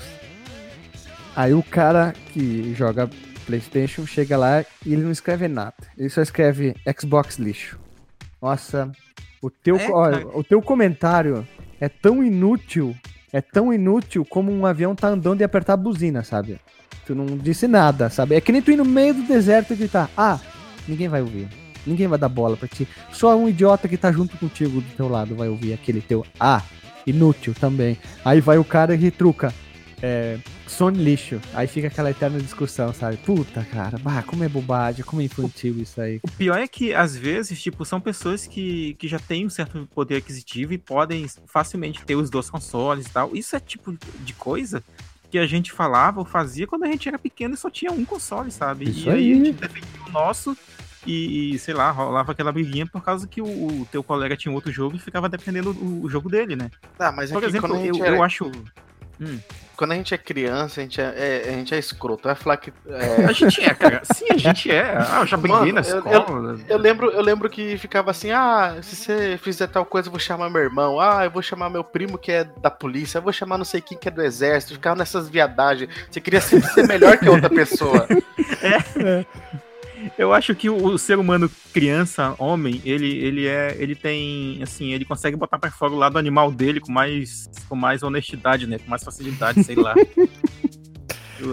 Aí o cara que joga Playstation chega lá e ele não escreve nada. Ele só escreve Xbox lixo. Nossa, o teu, É, o teu comentário é tão inútil, é tão inútil como um avião tá andando e apertar a buzina, sabe? Tu não disse nada, sabe? É que nem tu ir no meio do deserto e gritar, ah, ninguém vai ouvir. Ninguém vai dar bola pra ti. Só um idiota que tá junto contigo do teu lado vai ouvir aquele teu ah, inútil também. Aí vai o cara e retruca. É, Sony lixo. Aí fica aquela eterna discussão, sabe? Puta, cara, bah, como é bobagem, como é infantil isso aí. O pior é que, às vezes, tipo, são pessoas que, que já têm um certo poder aquisitivo e podem facilmente ter os dois consoles e tal. Isso é tipo de coisa que a gente falava ou fazia quando a gente era pequeno e só tinha um console, sabe? Isso e aí, aí. a gente defendia o nosso e, e, sei lá, rolava aquela briguinha por causa que o, o teu colega tinha outro jogo e ficava defendendo o, o jogo dele, né? Ah, mas Por aqui, exemplo, quando, a gente eu, é, eu acho. Quando a gente é criança, a gente é, é- a gente é escroto. Vai falar que. é, A gente é, cara. Sim, a gente é. Ah, eu já briguei Mano, na eu- escola. Eu lembro, eu lembro que ficava assim, ah, se você fizer tal coisa, eu vou chamar meu irmão, ah, eu vou chamar meu primo que é da polícia, eu vou chamar não sei quem que é do exército, ficava nessas viadagens. Você queria sempre ser melhor que outra pessoa. Eu acho que o, o ser humano criança, homem, ele, ele é, ele tem, assim, ele consegue botar pra fora o lado animal dele com mais, com mais honestidade, né? Com mais facilidade, sei lá.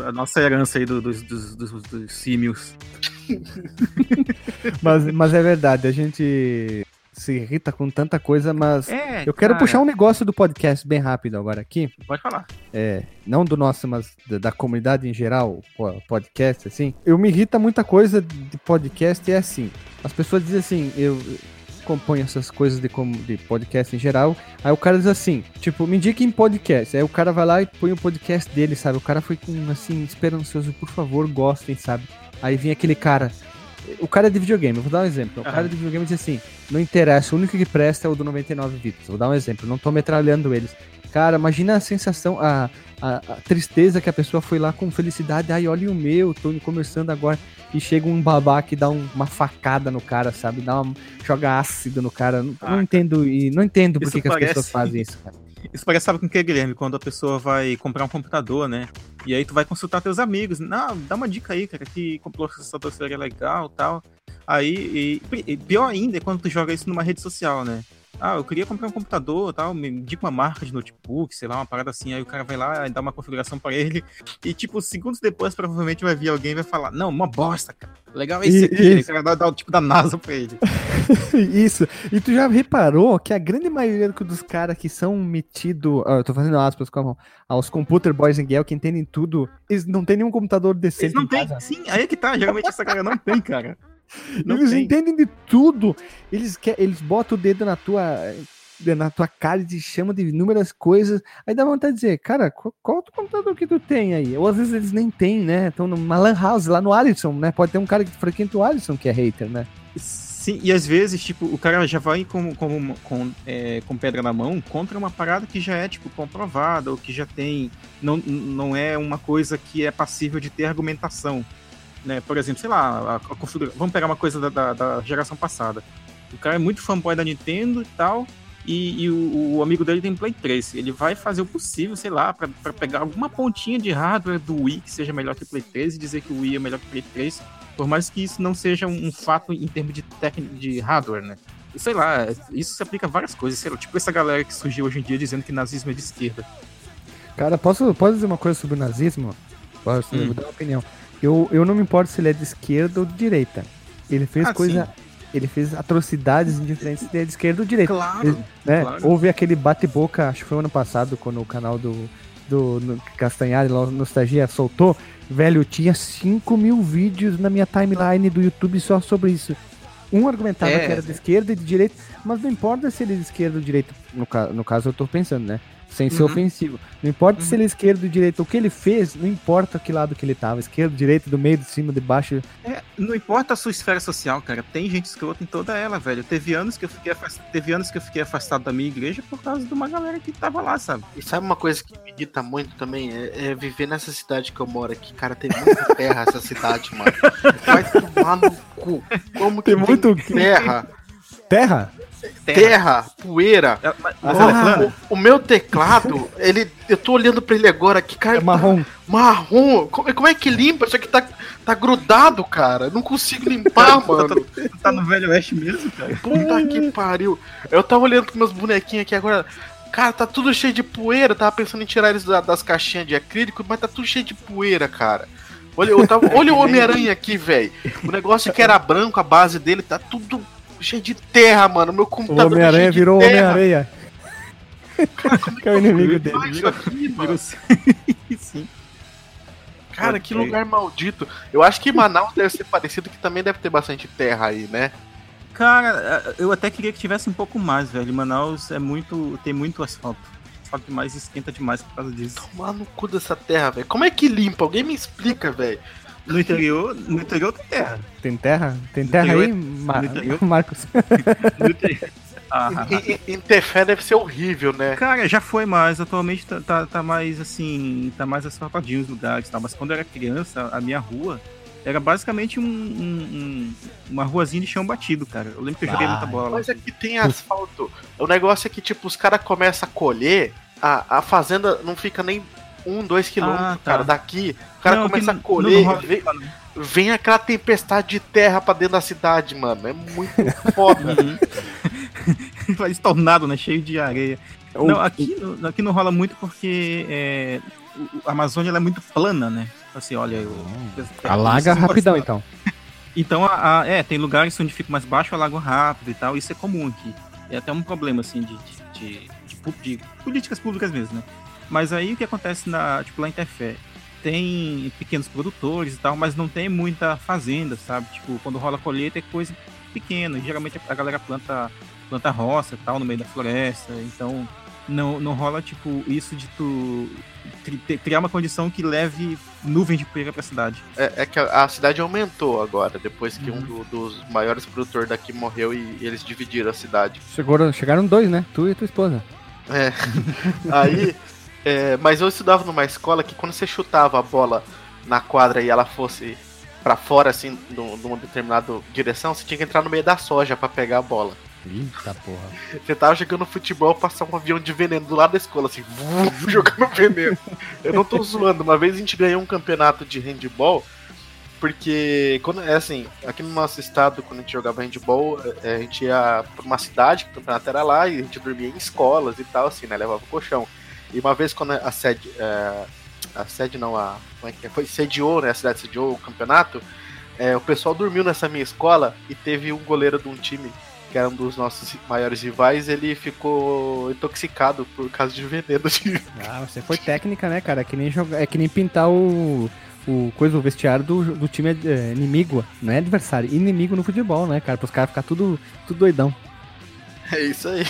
A nossa herança aí do- dos, dos, dos, dos símios. Mas, mas é verdade, a gente se irrita com tanta coisa, mas É, eu quero cara, puxar um negócio do podcast bem rápido agora aqui. Pode falar. É, não do nosso, mas da, da comunidade em geral, po- podcast, assim. Eu me irrita muita coisa de podcast e é assim. As pessoas dizem assim, eu componho essas coisas de, de podcast em geral. Aí o cara diz assim, tipo, me indique em podcast. Aí o cara vai lá e põe o podcast dele, sabe? O cara foi com, assim, esperançoso, por favor, gostem, sabe? Aí vem aquele cara. O cara é de videogame, vou dar um exemplo. O Aham. cara de videogame diz assim: não interessa, o único que presta é o do 99 Vidas. Vou dar um exemplo, não tô metralhando eles. Cara, imagina a sensação, a, a, a tristeza que a pessoa foi lá com felicidade. Ai, olha o meu, tô começando agora. E chega um babaca e dá um- uma facada no cara, sabe? Dá uma, joga ácido no cara. Não, Ah, não entendo e não entendo por que, que as pessoas fazem isso, cara. Isso parece, sabe com o que, Guilherme? Quando a pessoa vai comprar um computador, né? E aí tu vai consultar teus amigos. Não, dá uma dica aí, cara, que o processador seria legal tal. Aí, e, e pior ainda é quando tu joga isso numa rede social, né? Ah, eu queria comprar um computador tal, me indica uma marca de notebook, sei lá, uma parada assim. Aí o cara vai lá e dá uma configuração pra ele. E, tipo, segundos depois, provavelmente vai vir alguém e vai falar: Não, uma bosta, cara. Legal é esse E- aqui. Isso. cara dá, dá o tipo da NASA pra ele. Isso. E tu já reparou que a grande maioria dos caras que são metidos. eu tô fazendo aspas com a mão. Aos computer boys and girl que entendem tudo, eles não tem nenhum computador Eles decente não em tem. Sim, aí é que tá. Geralmente essa cara não tem, cara. Não eles tem. entendem de tudo. Eles, quer, eles botam o dedo na tua, na tua cara e te chamam de inúmeras coisas. Aí dá vontade de dizer, cara, qual, qual o computador que tu tem aí? Ou às vezes eles nem têm, né? Estão numa lan house lá no Alisson, né? Pode ter um cara que frequenta o Alisson que é hater, né? Sim, e às vezes, tipo, o cara já vai com, com, com, é, com pedra na mão contra uma parada que já é, tipo, comprovada, ou que já tem. Não, não é uma coisa que é passível de ter argumentação. Né? Por exemplo, sei lá, a, a configura- vamos pegar uma coisa da, da, da geração passada. O cara é muito fanboy da Nintendo e tal. E, e o, o amigo dele tem Play 3. Ele vai fazer o possível, sei lá, pra pegar alguma pontinha de hardware do Wii que seja melhor que o Play 3 e dizer que o Wii é melhor que o Play 3 por mais que isso não seja um fato em termos de técnica de hardware, né? Sei lá, isso se aplica a várias coisas, sei lá, tipo essa galera que surgiu hoje em dia dizendo que nazismo é de esquerda. Cara, posso, posso dizer uma coisa sobre o nazismo? Posso, eu Hum. dar uma opinião. Eu, eu não me importo se ele é de esquerda ou de direita. Ele fez Ah, coisa. Ele fez atrocidades indiferentes se ele é de esquerda ou de direita. Claro, né? claro. Houve aquele bate-boca, acho que foi ano passado, quando o canal do, do no- Castanhari, lá, Nostalgia, soltou. Velho, tinha 5 mil vídeos na minha timeline do YouTube só sobre isso. Um argumentava É. que era de esquerda e de direita, mas não importa se ele é de esquerda ou de direita, no, no caso eu tô pensando, né? Sem ser Uhum. ofensivo. Não importa se ele é esquerdo ou direita, o que ele fez, não importa que lado que ele tava, esquerdo, direito, do meio, de cima, de baixo. É, não importa a sua esfera social, cara. Tem gente escrota em toda ela, velho. Teve anos que eu fiquei afastado, teve anos que eu fiquei afastado da minha igreja por causa de uma galera que tava lá, sabe? E sabe uma coisa que me irrita muito também? É, é viver nessa cidade que eu moro aqui. Cara, tem muita terra essa cidade, mano. Vai tomar no cu. Como que Tem tem, muito- terra? Terra? Terra, poeira. É, mas, Ah, mas é plana? O, o meu teclado, ele. Eu tô olhando pra ele agora aqui, cara. É marrom. tá marrom. Como, como é que limpa? Isso aqui tá, tá grudado, cara. Eu Não consigo limpar, mano. Tu tá no Velho Oeste mesmo, cara? Puta que pariu. Eu tava olhando pros meus bonequinhos aqui agora. Cara, tá tudo cheio de poeira. Eu tava pensando em tirar eles da- das caixinhas de acrílico, mas tá tudo cheio de poeira, cara. Olha, eu tava, olha o Homem-Aranha aqui, velho. O negócio que era branco, a base dele, tá tudo cheio de terra, mano. Meu O computador tá Homem-Aranha virou. Homem-Areia. que é o inimigo dele. Olha isso aqui, mano. Sim. Cara, que lugar maldito. Eu acho que Manaus deve ser parecido, que também deve ter bastante terra aí, né? Cara, eu até queria que tivesse um pouco mais, velho. Manaus é muito. tem muito asfalto. Asfalto demais esquenta demais por causa disso. Tomar no cu dessa terra, velho. Como é que limpa? Alguém me explica, velho. No interior, no interior tem terra. Tem terra? Tem terra aí, Ma- no. Marcos? No interior. Ah, ah, ah. Interfé deve ser horrível, né? Cara, já foi mais. Atualmente tá, tá, tá mais assim. Tá mais asfaltadinho os lugares e tal. Mas quando eu era criança, a minha rua era basicamente um, um- um- uma ruazinha de chão batido, cara. Eu lembro que eu joguei muita bola. lá. Mas é que tem asfalto. O negócio é que, tipo, os caras começam a colher, a, a fazenda não fica nem um, dois quilômetros, Ah, tá. cara, daqui. O cara Não, começa a colher, rola vem, vem aquela tempestade de terra pra dentro da cidade, mano. É muito foda. Uhum. Faz tornado, né? Cheio de areia. Ou- Não, aqui, não- aqui não rola muito porque é, a Amazônia ela é muito plana, né? Assim, olha, eu. Alaga Isso- rapidão, então. Então, a, a- é, tem lugares onde fica mais baixo, alaga rápido e tal. Isso é comum aqui. É até um problema, assim, de, de, de- de políticas públicas mesmo, né? Mas aí o que acontece na, tipo, lá em Tefé? Tem pequenos produtores e tal, mas não tem muita fazenda, sabe? Tipo, quando rola colheita é coisa pequena. Geralmente a galera planta, planta roça e tal, no meio da floresta. Então, não, não rola, tipo, isso de tu criar uma condição que leve nuvem de poeira pra cidade. É, é que a, a cidade aumentou agora, depois que um Uhum. do- dos maiores produtores daqui morreu e, eles dividiram a cidade. Chegaram, chegaram dois, né? Tu e tua esposa. É. Aí. é, mas eu estudava numa escola que quando você chutava a bola na quadra e ela fosse pra fora, assim, num- numa determinada direção, você tinha que entrar no meio da soja pra pegar a bola. Eita porra. Você tava jogando futebol, passar um avião de veneno do lado da escola, assim, jogando veneno. Eu não tô zoando, uma vez a gente ganhou um campeonato de handball, porque, quando é assim, aqui no nosso estado, quando a gente jogava handball, é, a gente ia pra uma cidade, que o campeonato era lá, e a gente dormia em escolas e tal, assim, né, levava o colchão. E uma vez quando a sede, é, a sede não, a, como é que é? Foi, sediou, né, a cidade sediou o campeonato, é, o pessoal dormiu nessa minha escola e teve um goleiro de um time que era um dos nossos maiores rivais, ele ficou intoxicado por causa de veneno. De... Ah, você foi técnica, né, cara? É que nem, jogar, é que nem pintar o, o coisa, o vestiário do, do time é, inimigo, não é adversário, inimigo no futebol, né, cara? Para os caras ficar tudo, tudo doidão. É isso aí.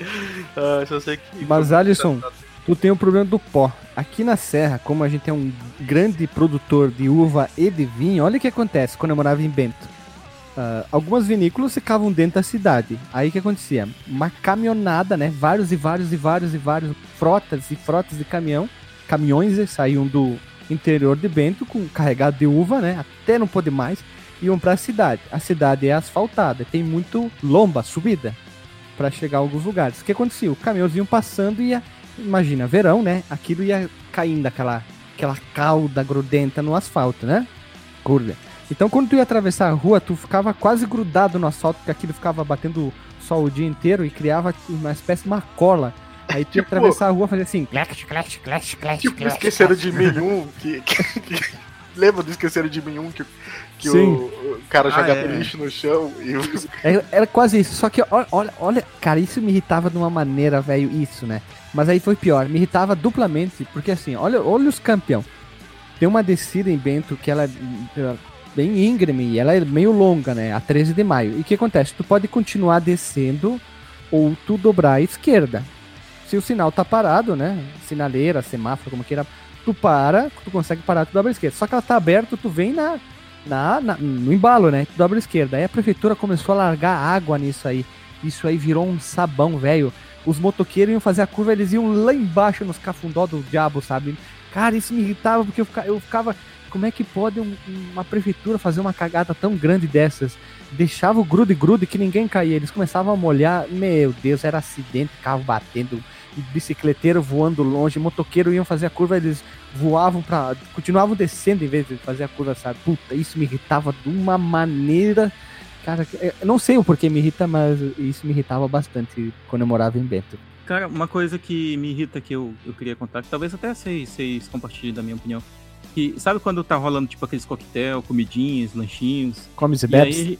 ah, só sei que. Mas, Alisson, tu tem o problema do pó. Aqui na Serra, como a gente é um grande produtor de uva e de vinho, olha o que acontece quando eu morava em Bento. Ah, algumas vinícolas ficavam dentro da cidade. Aí o que acontecia? Uma caminhonada, né? Vários e vários e vários e vários frotas e frotas de caminhão, caminhões eh, saíam do interior de Bento com carregado de uva, né? Até não poder mais, iam para a cidade. A cidade é asfaltada, tem muito lomba, subida para chegar a alguns lugares. O que acontecia? O caminhãozinho passando e ia, imagina, verão, né? Aquilo ia caindo aquela aquela cauda grudenta no asfalto, né? Curva. Então quando tu ia atravessar a rua, tu ficava quase grudado no asfalto, porque aquilo ficava batendo sol o dia inteiro e criava uma espécie de uma cola. Aí tu ia Tipo- atravessar a rua e fazia assim, clash, clash, clash, clash, Tipo, clash, esqueceram clash. de mim um. Que, que- que- Lembra do esqueceram de mim um que, que o, Sim. o cara Ah, jogava é. lixo no chão e Era, era quase isso. Só que, olha, olha, cara, isso me irritava de uma maneira, velho, isso, né? Mas aí foi pior. Me irritava duplamente, porque assim, olha, olha os campeão. Tem uma descida em Bento que ela. bem íngreme e ela é meio longa, né? A 13 de maio. E o que acontece? Tu pode continuar descendo ou tu dobrar à esquerda. Se o sinal tá parado, né? Sinaleira, semáforo, como queira, tu para, tu consegue parar, tu dobra à esquerda. Só que ela tá aberta, tu vem na, na, na- no embalo, né? Dobra esquerda. Aí a prefeitura começou a largar água nisso aí. Isso aí virou um sabão, velho. Os motoqueiros iam fazer a curva, eles iam lá embaixo nos cafundó do diabo, sabe? Cara, isso me irritava porque eu fica- eu ficava. Como é que pode um- uma prefeitura fazer uma cagada tão grande dessas? Deixava o grude grude que ninguém caía. Eles começavam a molhar. Meu Deus, era acidente, carro batendo, bicicleteiro voando longe, motoqueiro iam fazer a curva, eles voavam pra. continuavam descendo em vez de fazer a curva, sabe? Puta, isso me irritava de uma maneira. Cara, eu não sei o porquê me irrita, mas isso me irritava bastante quando eu morava em Bento. Cara, uma coisa que me irrita que eu, eu queria contar, que talvez até vocês, vocês compartilhem da minha opinião. Que sabe quando tá rolando tipo aqueles coquetel, comidinhas, lanchinhos? Comes e E bebes?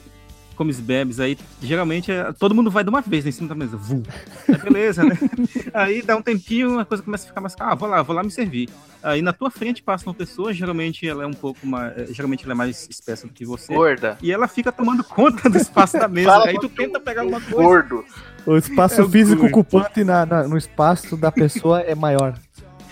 Comes e bebes, aí geralmente é- todo mundo vai de uma vez né, em cima da mesa. Vum. Aí, beleza, né? aí dá um tempinho, a coisa começa a ficar mais. Ah, vou lá, vou lá me servir. Aí na tua frente passa uma pessoa, geralmente ela é um pouco mais. eh, Geralmente ela é mais espessa do que você. Gorda. E ela fica tomando conta do espaço da mesa. Fala aí tu tenta pegar alguma coisa. Gordo. O espaço É o físico gordo. ocupante na, na- no espaço da pessoa é maior.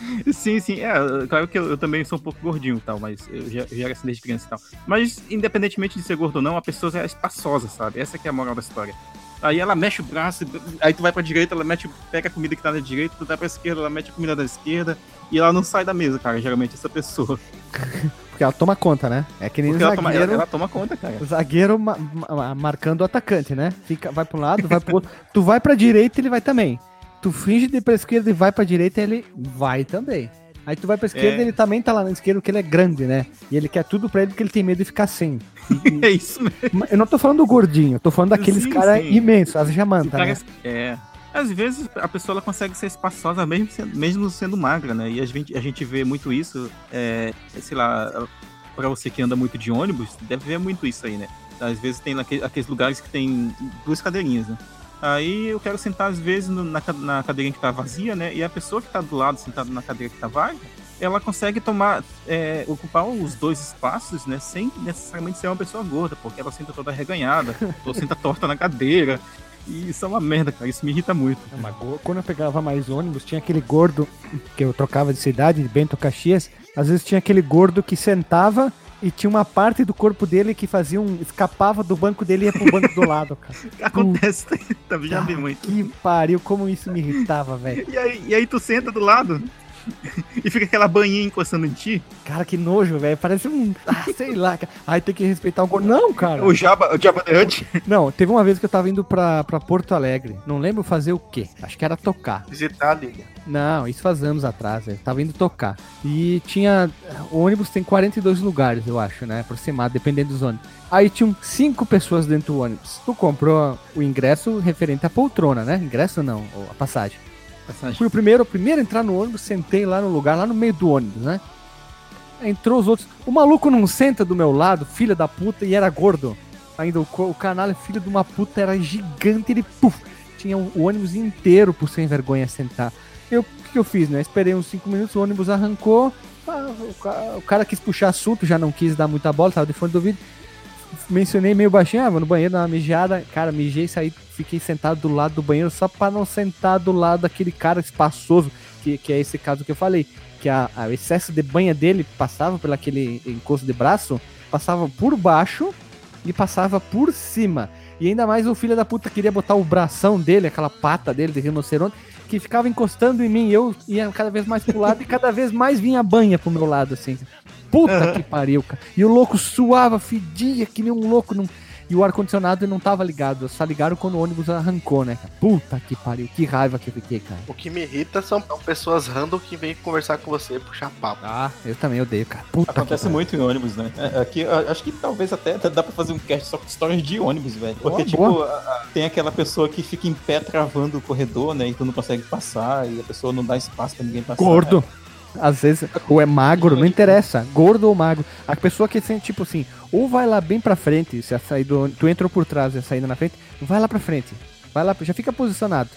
Sim, sim. É, claro que eu, eu também sou um pouco gordinho e tal, mas eu já, eu já era assim desde criança e tal. Mas, independentemente de ser gordo ou não, a pessoa é espaçosa, sabe? Essa que é a moral da história. Aí ela mexe o braço, aí tu vai pra direita, ela mete, pega a comida que tá na direita, tu vai pra esquerda, ela mete a comida da esquerda, e ela não sai da mesa, cara, geralmente, essa pessoa. Porque ela toma conta, né? É que nem Porque o ela toma, zagueiro, ela, ela toma conta, cara. zagueiro ma- ma- marcando o atacante, né? Fica, vai pra um lado, vai pro outro. tu vai pra direita, ele vai também. Tu finge de ir pra esquerda e vai pra direita, ele vai também. Aí tu vai pra esquerda, É. ele também tá lá na esquerda, porque ele é grande, né? E ele quer tudo pra ele porque ele tem medo de ficar sem. É isso mesmo. Eu não tô falando do gordinho, eu tô falando daqueles caras imensos, as O jamanta, cara né? é. Às vezes a pessoa ela consegue ser espaçosa mesmo sendo, mesmo sendo magra, né? E a gente, a gente vê muito isso, é, sei lá, pra você que anda muito de ônibus, deve ver muito isso aí, né? Às vezes tem aqueles lugares que tem duas cadeirinhas, né? Aí eu quero sentar às vezes no- na, na cadeirinha que tá vazia, né? E a pessoa que tá do lado sentada na cadeira que tá vaga, ela consegue tomar, é, ocupar os dois espaços, né? Sem necessariamente ser uma pessoa gorda, porque ela senta toda arreganhada, ou senta torta na cadeira. E isso é uma merda, cara. Isso me irrita muito. Go- Quando eu pegava mais ônibus, tinha aquele gordo que eu trocava de cidade, de Bento Caxias. Às vezes tinha aquele gordo que sentava e tinha uma parte do corpo dele que fazia um. escapava do banco dele e ia pro banco do lado, cara. Acontece, também já vi muito. Que pariu, como isso me irritava, velho. E aí, e aí tu senta do lado e fica aquela banhinha encostando em ti. Cara, que nojo, velho. Parece um. Ah, sei lá. cara. Aí tem que respeitar o gordo. Não, cara. O Jabba, o Jabba Hutt. Não, teve uma vez que eu tava indo pra, pra Porto Alegre. Não lembro fazer o quê. Acho que era tocar. Visitar a liga. Não, isso faz anos atrás, eu tava indo tocar. E tinha. O ônibus tem 42 lugares, eu acho, né? Aproximado, dependendo dos ônibus. Aí tinham cinco pessoas dentro do ônibus. Tu comprou o ingresso referente à poltrona, né? Ingresso não, a passagem. Fui o primeiro, o primeiro a entrar no ônibus, sentei lá no lugar, lá no meio do ônibus, né? Entrou os outros. O maluco não senta do meu lado, filha da puta, e era gordo. Ainda o, o canalha, filho de uma puta, era gigante, ele puf, tinha o, ônibus inteiro por sem vergonha sentar. Eu, o que, eu fiz, né? Esperei uns 5 minutos, o ônibus arrancou. ah, o, ca- o cara quis puxar assunto, já não quis dar muita bola, tava de fone do ouvido. Mencionei meio baixinho, ah, vou no banheiro dar uma mijada. Cara, mijei, saí, fiquei sentado do lado do banheiro só pra não sentar do lado daquele cara espaçoso, que, que é esse caso que eu falei. Que a, a- o excesso de banha dele passava pelo aquele encosto de braço, passava por baixo e passava por cima. E ainda mais o filho da puta queria botar o bração dele, aquela pata dele de rinoceronte, que ficava encostando em mim. Eu ia cada vez mais pro lado e cada vez mais vinha a banha pro meu lado, assim. Puta que pariu, cara. E o louco suava, fedia que nem um louco. Não... E o ar-condicionado não tava ligado. Só ligaram quando o ônibus arrancou, né? Puta que pariu. Que raiva que eu fiquei, cara. O que me irrita são pessoas random que vêm conversar com você, puxar papo. Ah, eu também odeio, cara. Puta Acontece que muito em ônibus, né? É, Aqui, acho que talvez até dá pra fazer um cast só com histórias de ônibus, velho. Porque, Boa, tipo, boa. a- a- tem aquela pessoa que fica em pé travando o corredor, né? E tu não consegue passar, e a pessoa não dá espaço pra ninguém passar. Gordo. Às vezes, ou é magro, não interessa. Gordo ou magro. A pessoa que sente, tipo assim, ou vai lá bem pra frente, se a saída, tu entrou por trás e a saída na frente, vai lá pra frente. Vai lá, já fica posicionado,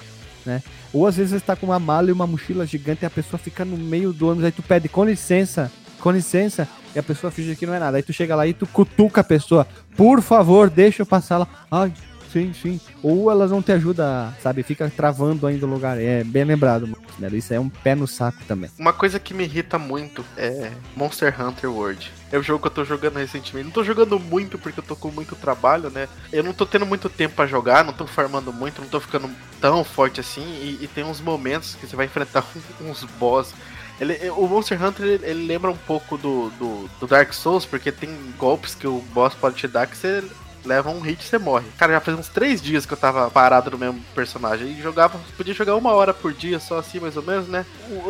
né? Ou às vezes você tá com uma mala e uma mochila gigante e a pessoa fica no meio do ônibus, aí tu pede com licença, com licença, e a pessoa finge que não é nada. Aí tu chega lá e tu cutuca a pessoa, por favor, deixa eu passar lá. Ai, sim, sim. Ou elas não te ajudam, sabe? Fica travando ainda o lugar. É bem lembrado, mano. Isso é um pé no saco também. Uma coisa que me irrita muito é Monster Hunter World. É o jogo que eu tô jogando recentemente. Não tô jogando muito porque eu tô com muito trabalho, né? Eu não tô tendo muito tempo pra jogar, não tô farmando muito, não tô ficando tão forte assim. E, e tem uns momentos que você vai enfrentar uns boss. Ele, o Monster Hunter ele, ele lembra um pouco do, do, do Dark Souls, porque tem golpes que o boss pode te dar que você leva um hit e você morre. Cara, já faz uns três dias que eu tava parado no mesmo personagem. E jogava, podia jogar uma hora por dia, só assim, mais ou menos, né?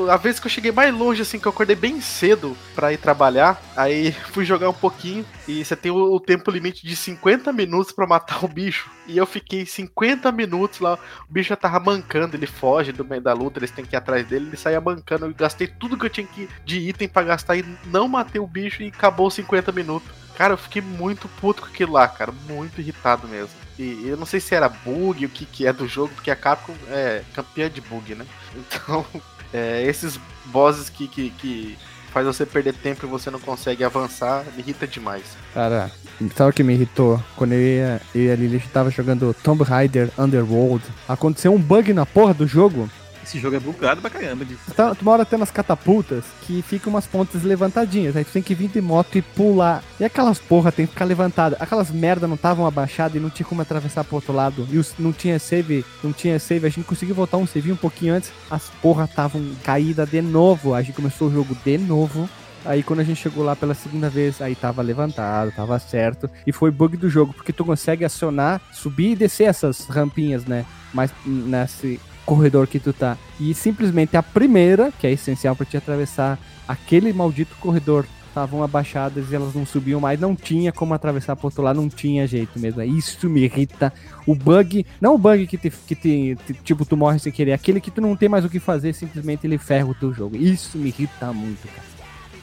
A vez que eu cheguei mais longe, assim, que eu acordei bem cedo para ir trabalhar, aí fui jogar um pouquinho. E você tem o, tempo limite de 50 minutos para matar o bicho. E eu fiquei 50 minutos lá, o bicho já tava mancando, ele foge do meio da luta, eles têm que ir atrás dele, ele saía mancando. Eu gastei tudo que eu tinha que, de item para gastar e não matei o bicho e acabou 50 minutos. Cara, eu fiquei muito puto com aquilo lá, cara. Muito irritado mesmo. E eu não sei se era bug, o que, que é do jogo, porque a Capcom é campeã de bug, né? Então, é, esses bosses que, que, que faz você perder tempo e você não consegue avançar, me irrita demais. Cara, sabe o que me irritou? Quando eu, ia, eu e a Lilith tava jogando Tomb Raider Underworld, aconteceu um bug na porra do jogo esse jogo é bugado pra caramba. De... Tá, tu mora até nas catapultas que ficam umas pontas levantadinhas. Aí tu tem que vir de moto e pular. E aquelas porra tem que ficar levantada. Aquelas merda não estavam abaixadas e não tinha como atravessar pro outro lado. E os, não tinha save, não tinha save. A gente conseguiu voltar um save um pouquinho antes. As porra estavam caídas de novo. A gente começou o jogo de novo. Aí quando a gente chegou lá pela segunda vez, aí tava levantado, tava certo. E foi bug do jogo, porque tu consegue acionar, subir e descer essas rampinhas, né? Mas nesse, corredor que tu tá. E simplesmente a primeira, que é essencial para te atravessar aquele maldito corredor, estavam abaixadas e elas não subiam mais, não tinha como atravessar pro outro lado, não tinha jeito mesmo. Isso me irrita. O bug, não o bug que, te, que te, te, tipo tu morre sem querer, aquele que tu não tem mais o que fazer, simplesmente ele ferra o teu jogo. Isso me irrita muito, cara.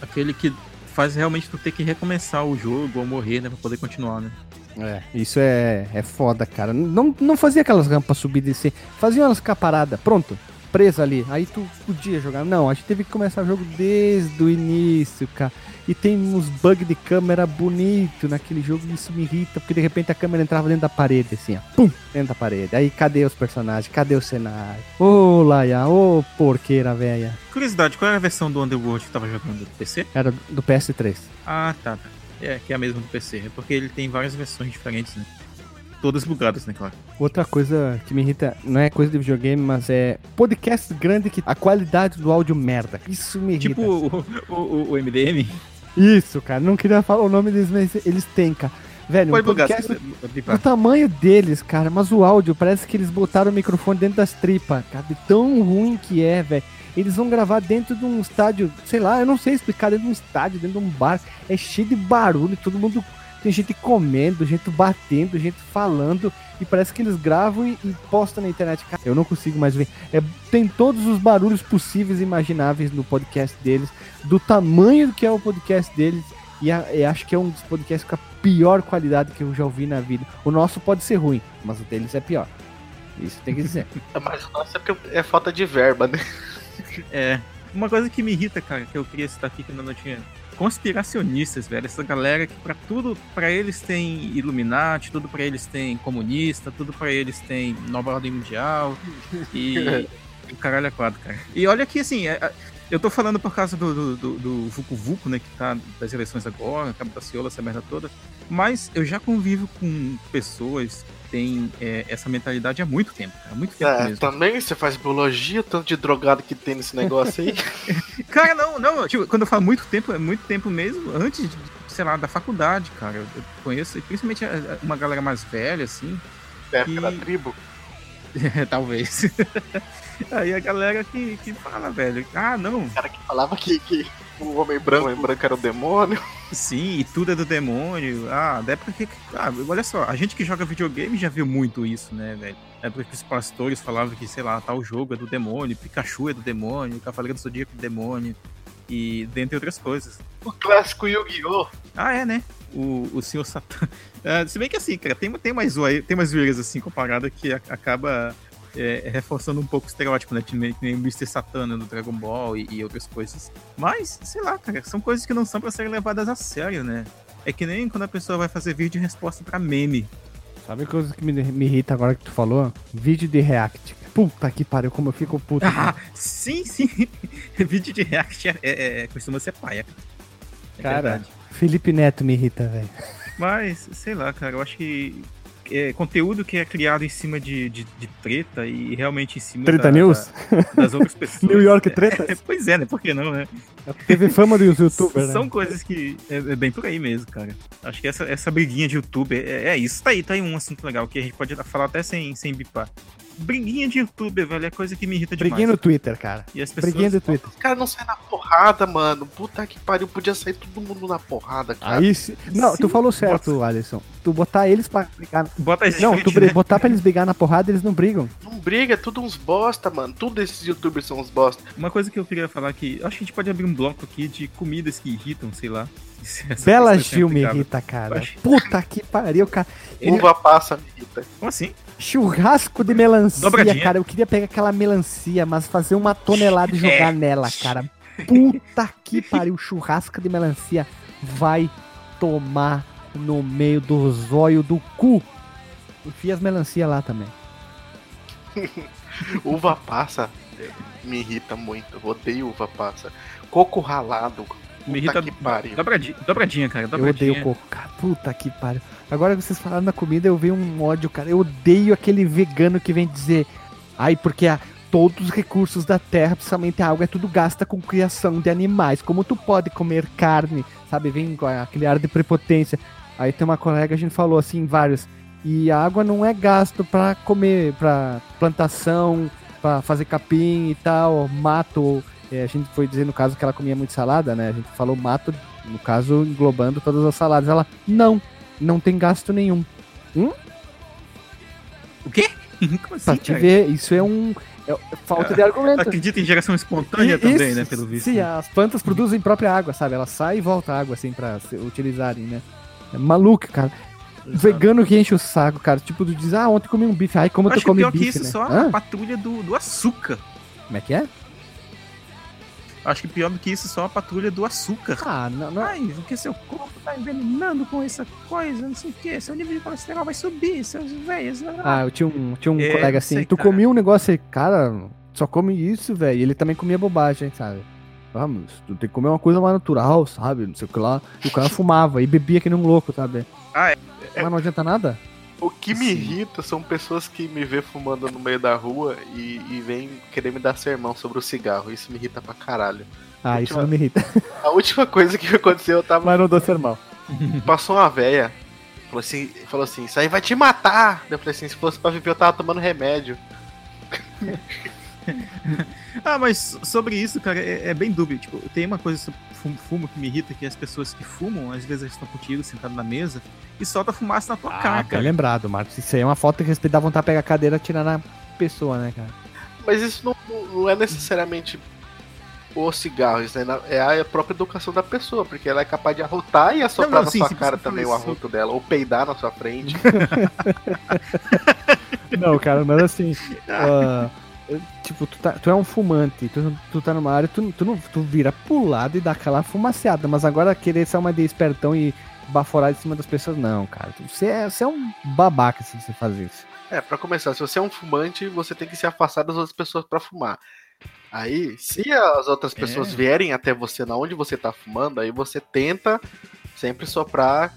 Aquele que faz realmente tu ter que recomeçar o jogo ou morrer, né, pra poder continuar, né? É, isso é, é foda, cara. Não, não fazia aquelas rampas subir e descer. Faziam elas ficar paradas. Pronto. Presa ali. Aí tu podia jogar. Não, a gente teve que começar o jogo desde o início, cara. E tem uns bugs de câmera bonito naquele jogo. E isso me irrita. Porque de repente a câmera entrava dentro da parede, assim, ó. Pum! Dentro da parede. Aí cadê os personagens? Cadê o cenário? Ô, oh, Laia. Ô, oh, porqueira, velha. Curiosidade, qual era a versão do Underworld que tava jogando? Do PC? Era do PS3. Ah, tá, tá. É, que é a mesma do PC. É porque ele tem várias versões diferentes, né? Todas bugadas, né, claro. Outra coisa que me irrita, não é coisa de videogame, mas é podcast grande que a qualidade do áudio merda. Isso me irrita. Tipo o, o, o MDM? Isso, cara. Não queria falar o nome deles, mas eles têm, cara. Velho, Pode um podcast bugar, o tamanho deles, cara, mas o áudio parece que eles botaram o microfone dentro das tripas, cara, de tão ruim que é, velho. Eles vão gravar dentro de um estádio, sei lá, eu não sei explicar, dentro de um estádio, dentro de um bar. É cheio de barulho, todo mundo. Tem gente comendo, gente batendo, gente falando. E parece que eles gravam e, e postam na internet. Cara, eu não consigo mais ver. É, tem todos os barulhos possíveis e imagináveis no podcast deles, do tamanho que é o podcast deles. E, a, e acho que é um dos podcasts com a pior qualidade que eu já ouvi na vida. O nosso pode ser ruim, mas o deles é pior. Isso tem que dizer. mas o nosso é é falta de verba, né? É. Uma coisa que me irrita, cara, que eu queria citar aqui que ainda não tinha. Conspiracionistas, velho. Essa galera que para tudo, para eles tem Illuminati, tudo para eles tem comunista, tudo para eles tem nova ordem mundial. E. o caralho é quadro, cara. E olha que assim, é, eu tô falando por causa do, do, do, do Vucu Vucu, né, que tá das eleições agora, Cabo da Ciola, essa merda toda. Mas eu já convivo com pessoas tem é, essa mentalidade há muito tempo. Há muito tempo é, mesmo. Também você faz biologia, tanto de drogado que tem nesse negócio aí. cara, não, não. Tipo, quando eu falo muito tempo, é muito tempo mesmo antes, de, sei lá, da faculdade, cara. Eu, eu conheço, principalmente uma galera mais velha, assim. É, que... da tribo. É, talvez. Aí a galera que, que fala, velho, ah, não. O cara que falava que, que o homem branco, o homem branco era o demônio. Sim, e tudo é do demônio. Ah, da época que. Ah, olha só, a gente que joga videogame já viu muito isso, né, velho? Na época que os pastores falavam que, sei lá, tal jogo é do demônio, Pikachu é do demônio, Cavaleiro do Zodíaco é do demônio. E dentre outras coisas. O clássico Yu-Gi-Oh! Ah, é, né? O, o Senhor Satã. Uh, se bem que assim, cara, tem, tem mais tem mais zoeiras assim comparada que acaba é, reforçando um pouco o estereótipo, né? Que nem, o Mr. Satana do Dragon Ball e, e outras coisas. Mas, sei lá, cara, são coisas que não são pra serem levadas a sério, né? É que nem quando a pessoa vai fazer vídeo de resposta pra meme. Sabe a coisa que me, me irrita agora que tu falou? Vídeo de react. Puta que pariu, como eu fico puto. Ah, sim, sim. vídeo de react é, é- é- costuma ser paia. É Cara, verdade. Felipe Neto me irrita, velho. Mas, sei lá, cara, eu acho que é, conteúdo que é criado em cima de, de, de treta e realmente em cima Treta da- News? da- das outras pessoas. New York É, Treta? pois é, né? Por que não, né? Teve fama dos youtubers, São né? coisas que é, é bem por aí mesmo, cara. Acho que essa, essa briguinha de youtuber é, é isso. Tá aí, tá aí um assunto legal que a gente pode falar até sem, sem bipar. Briguinha de youtuber, velho, é coisa que me irrita demais. Briguinha no Twitter, cara. E as pessoas. Briguinha do Twitter. Os caras não saem na porrada, mano. Puta que pariu, podia sair todo mundo na porrada, cara. Aí, se... Não, tu falou certo, Alisson. Tu botar eles pra brigar... Bota eles Não, frente, tu né? botar pra eles brigar na porrada, eles não brigam. Não briga, é tudo uns bosta, mano. Tudo esses youtubers são uns bosta. Uma coisa que eu queria falar que. Acho que a gente pode abrir um bloco aqui de comidas que irritam, sei lá. Essa Bela é Gil me irrita, cara. Puta que pariu, cara. Ele- Uva passa, me irrita. Como assim? Churrasco de melancia, Dobradinha. cara. Eu queria pegar aquela melancia, mas fazer uma tonelada e jogar nela, cara. Puta que pariu. Churrasco de melancia vai tomar no meio do zóio do cu. Enfia as melancia lá também. Uva passa me irrita muito. Eu odeio uva passa. Coco ralado. Puta Me irrita que pariu. dobradinha, dobradinha, cara. Eu Dobradinha. odeio coco, cara. Puta que pariu. Agora que vocês falaram na comida, eu vi um ódio, cara. Eu odeio aquele vegano que vem dizer. Ai, porque a- todos os recursos da terra, principalmente a água, é tudo gasta com criação de animais. Como tu pode comer carne? Sabe? Vem com aquele ar de prepotência. Aí tem uma colega, a gente falou assim, vários. E a água não é gasto pra comer, pra plantação, pra fazer capim e tal, mato. É, a gente foi dizer no caso que ela comia muito salada, né? A gente falou mato, no caso, englobando todas as saladas. Ela, não, não tem gasto nenhum. O quê? Como assim, Pra te ver, isso é um. É, é falta de argumento. Acredita em geração espontânea E- também, isso, né? Pelo visto. Sim, as plantas produzem própria água, sabe? Ela sai e volta a água, assim, pra se utilizarem, né? É maluco, cara. Exato. Vegano que enche o saco, cara. Tipo, tu diz, ah, ontem comi um bife. Ai, como Acho tu come pior bife, que isso, né? só Hã? a patrulha do, do açúcar. Como é que é? Acho que pior do que isso, só a patrulha do açúcar. Ah, não, não. Ai, porque seu corpo tá envenenando com essa coisa, não sei o que, seu nível de colesterol vai subir, seus velhos. Ah, eu tinha um, tinha um É, colega assim, sei, tu cara. comia um negócio aí, cara, só come isso, velho. Ele também comia bobagem, sabe? Vamos, tu tem que comer uma coisa mais natural, sabe? Não sei o que lá. E o cara fumava e bebia que nem um louco, sabe? Ah, é. Mas não adianta nada? O que me Sim. irrita são pessoas que me vê fumando no meio da rua e, e vêm querer me dar sermão sobre o cigarro. Isso me irrita pra caralho. Ah, isso Última- não me irrita. A última coisa que aconteceu, eu tava. Mas não dou sermão. Passou uma véia. Falou assim, falou assim, isso aí vai te matar. Eu falei assim, se fosse pra viver, eu tava tomando remédio. Ah, mas sobre isso, cara, é, é bem dúbio. Tipo, tem uma coisa sobre fumo, fumo que me irrita, que as pessoas que fumam, às vezes estão contigo, sentado na mesa, e solta fumaça na tua Ah, cara, bem cara. lembrado, Marcos. Isso aí é uma falta que respeito dá vontade de pegar a cadeira e tirar na pessoa, né, cara? Mas isso não, não- é necessariamente o cigarro, isso é, na- é a própria educação da pessoa, porque ela é capaz de arrotar e assoprar Não, não, na sim, sua sim, cara você também o arroto dela, ou peidar na sua frente. Não, cara, mas assim. ah, tipo, tu, tá, tu é um fumante, tu, tu tá numa área, tu, tu, não, tu vira pro lado e dá aquela fumaceada, mas agora querer ser uma de espertão e baforar em cima das pessoas, não, cara. Você é, você é um babaca se você fazer isso. É, pra começar, se você é um fumante, você tem que se afastar das outras pessoas pra fumar. Aí, se as outras pessoas É. vierem até você na onde você tá fumando, aí você tenta sempre soprar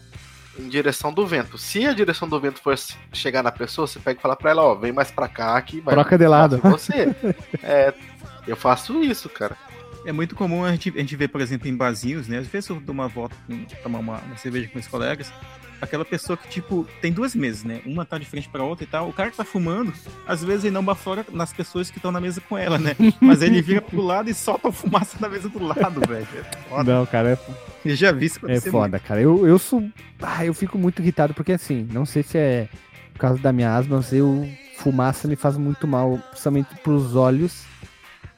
em direção do vento. Se a direção do vento for chegar na pessoa, você pega e fala pra ela, ó, vem mais pra cá que vai Troca de lado. você. é, eu faço isso, cara. É muito comum a gente, a gente ver, por exemplo, em barzinhos, né? Às vezes eu dou uma volta, com- tomar uma, uma cerveja com os colegas, aquela pessoa que, tipo, tem duas mesas, né? Uma tá de frente pra outra e tal. O cara que tá fumando, às vezes ele não bafora nas pessoas que estão na mesa com ela, né? Mas ele vira pro lado e solta a fumaça na mesa do lado, velho. É. Não, cara, é Eu já vi isso É acontecer foda, cara. Eu, eu sou. Ah, eu fico muito irritado porque assim, não sei se é por causa da minha asma, mas eu. Fumaça me faz muito mal, principalmente pros olhos,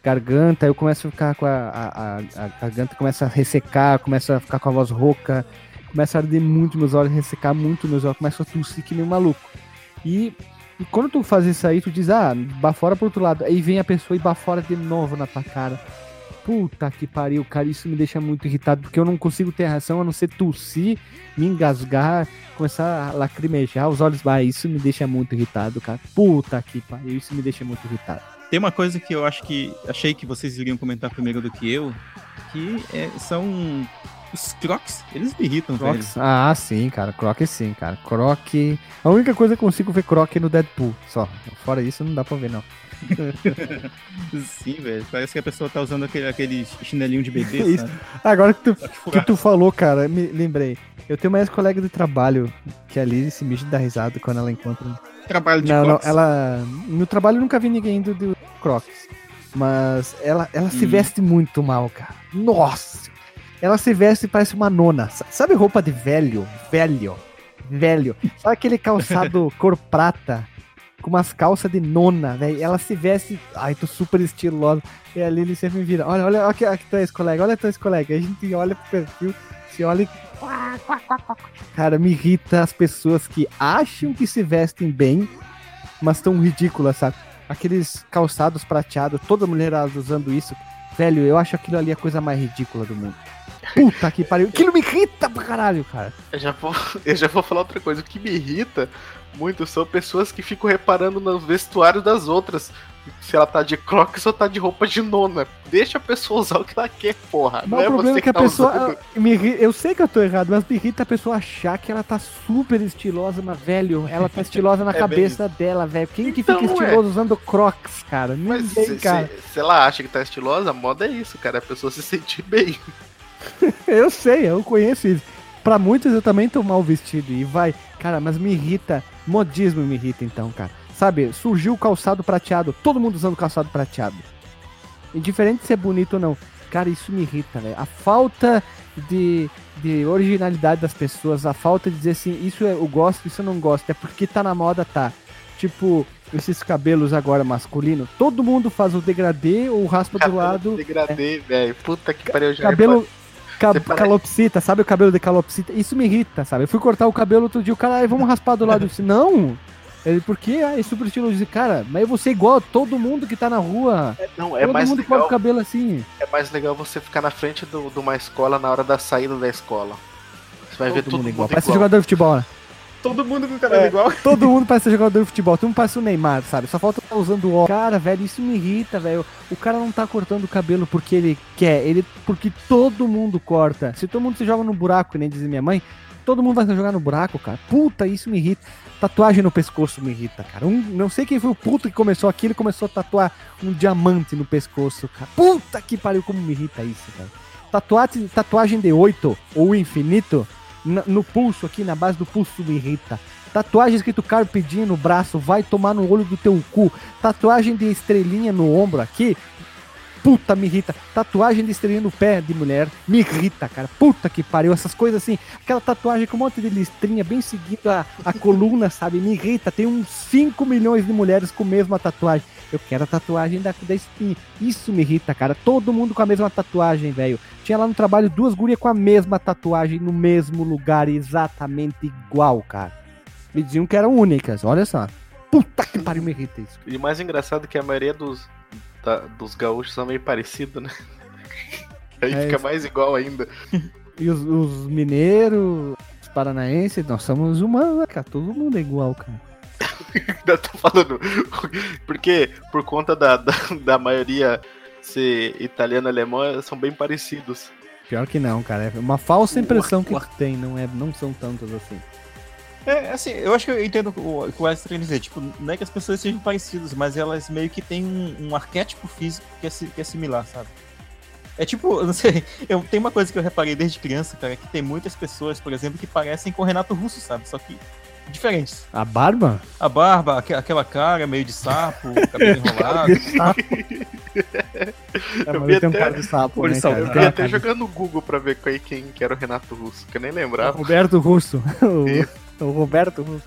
garganta. Eu começo a ficar com a, a, a, a garganta, começa a ressecar, começa a ficar com a voz rouca, começa a arder muito meus olhos, ressecar muito meus olhos, começa a tossir que nem um maluco. E E quando tu faz isso aí, tu diz, ah, bafora pro outro lado. Aí vem a pessoa e bafora de novo na tua cara. Puta que pariu, cara, isso me deixa muito irritado, porque eu não consigo ter reação a não ser tossir, me engasgar, começar a lacrimejar os olhos. Ah, isso me deixa muito irritado, cara. Puta que pariu, isso me deixa muito irritado. Tem uma coisa que eu acho que. Achei que vocês iriam comentar primeiro do que eu, que é- são os crocs. Eles me irritam, velho. Crocs. Ah, sim, cara. Croc sim, cara. Croc. A única coisa que eu consigo ver Croc é no Deadpool. Só. Fora isso, não dá pra ver, não. Sim, velho. Parece que a pessoa tá usando aquele, aquele chinelinho de bebê, Isso. sabe? Agora que tu, que tu falou, cara, me lembrei. Eu tenho uma ex-colega de trabalho que a Liz se mija da risada quando ela encontra. Trabalho de Não, não, crocs. ela. No trabalho eu nunca vi ninguém indo de Crocs. Mas ela, ela se Hum. veste muito mal, cara. Nossa! Ela se veste e parece uma nona. Sa- Sabe roupa de velho? Velho. Velho. Sabe aquele calçado cor prata? Com umas calças de nona, velho. Ela se veste. Ai, tô super estilosa. E a Lili sempre me vira. Olha, olha, olha que, aqui tua ex-colega, olha tua ex-colega. Aí A gente olha pro perfil, se olha e. Cara, me irrita as pessoas que acham que se vestem bem, mas tão ridículas, sabe? Aqueles calçados prateados, toda mulherada usando isso. Velho, eu acho aquilo ali a coisa mais ridícula do mundo. Puta que pariu. Aquilo me irrita pra caralho, cara. Eu já, vou, eu já vou falar outra coisa. O que me irrita muito são pessoas que ficam reparando nos vestuários das outras. Se ela tá de crocs ou tá de roupa de nona. Deixa a pessoa usar o que ela quer, porra. Mas o problema é que a tá pessoa. usando. Me Eu sei que eu tô errado, mas me irrita a pessoa achar que ela tá super estilosa, mas, velho, ela tá estilosa na É cabeça dela, velho. Quem que fica Então, estiloso usando crocs, cara? Mas Ninguém, se, cara. se- se ela acha que tá estilosa, a moda é isso, cara. A pessoa se sentir bem. Eu sei, eu conheço isso. Pra muitos eu também tô mal vestido e vai. Cara, mas me irrita. Modismo me irrita então, cara. Sabe, surgiu o calçado prateado, todo mundo usando calçado prateado. Indiferente se é bonito ou não. Cara, isso me irrita, velho. A falta de, de originalidade das pessoas, a falta de dizer assim, isso eu gosto, isso eu não gosto. É porque tá na moda, tá. Tipo, esses cabelos agora masculino, todo mundo faz o degradê ou raspa do lado. Degradê, velho. Puta que pariu. já Cabelo. Ca Você parece- Calopsita, sabe o cabelo de calopsita? Isso me irrita, sabe? Eu fui cortar o cabelo outro dia, o cara, "Ai, vamos raspar do lado. Eu disse, não! Ele, por quê? Ah, é super estilo. Disse, cara, mas eu vou ser igual a todo mundo que tá na rua. Não, é todo mais, mundo corta legal, o cabelo assim. é mais legal você ficar na frente do- de uma escola na hora da saída da escola. Você vai ver todo mundo igual. Parece jogador de futebol, né? Todo mundo com o cabelo É. igual. Todo mundo parece ser jogador de futebol. Todo mundo parece o Neymar, sabe? Só falta tá usando ó. Cara, velho, isso me irrita, velho. O cara não tá cortando o cabelo porque ele quer, ele porque todo mundo corta. Se todo mundo se joga no buraco, nem dizia minha mãe, todo mundo vai se jogar no buraco, cara. Puta, isso me irrita. Tatuagem no pescoço me irrita, cara. Um, não sei quem foi o puto que começou aqui, ele começou a tatuar um diamante no pescoço, cara. Puta que pariu, como me irrita isso, cara. Tatuagem, tatuagem de 8 ou infinito no pulso aqui, na base do pulso me irrita. Tatuagem escrito Carpe Diem no braço, vai tomar no olho do teu cu. Tatuagem de estrelinha no ombro aqui, puta, me irrita. Tatuagem de estrelinha no pé de mulher, me irrita, cara. Puta que pariu, essas coisas assim. Aquela tatuagem com um monte de listrinha bem seguido a, a coluna, sabe? Me irrita. Tem uns 5 milhões de mulheres com a mesma tatuagem. Eu quero a tatuagem da, da espinha. Isso me irrita, cara. Todo mundo com a mesma tatuagem, velho. Tinha lá no trabalho duas gurias com a mesma tatuagem no mesmo lugar, exatamente igual, cara. Me diziam que eram únicas, olha só. Puta que pariu, me irrita isso. E o mais engraçado é que a maioria dos, da- dos gaúchos são meio parecidos, né? Aí É fica isso. mais igual ainda. E os, os mineiros, os paranaenses, nós somos humanos, cara. Todo mundo é igual, cara. Ainda tô falando. Porque por conta da, da, da maioria ser italiano e alemão, são bem parecidos. Pior que não, cara. É uma falsa impressão que Uar, tem, não, é, não são tantos assim. É, assim, eu acho que eu entendo o que o Alex tá querendo dizer. Tipo, não é que as pessoas sejam parecidas, mas elas meio que têm um, um arquétipo físico que é, que é similar, sabe? É tipo, não sei, eu, tem uma coisa que eu reparei desde criança, cara, que tem muitas pessoas, por exemplo, que parecem com o Renato Russo, sabe? Só que diferentes. A barba? A barba, aque- aquela cara meio de sapo, cabelo enrolado. De sapo. É, Eu vi tenho um até- cara de sapo, né, cara? Eu uma até cara jogar no Google pra ver quem, quem que era o Renato Russo, que eu nem lembrava. Roberto Russo. o, Roberto Russo.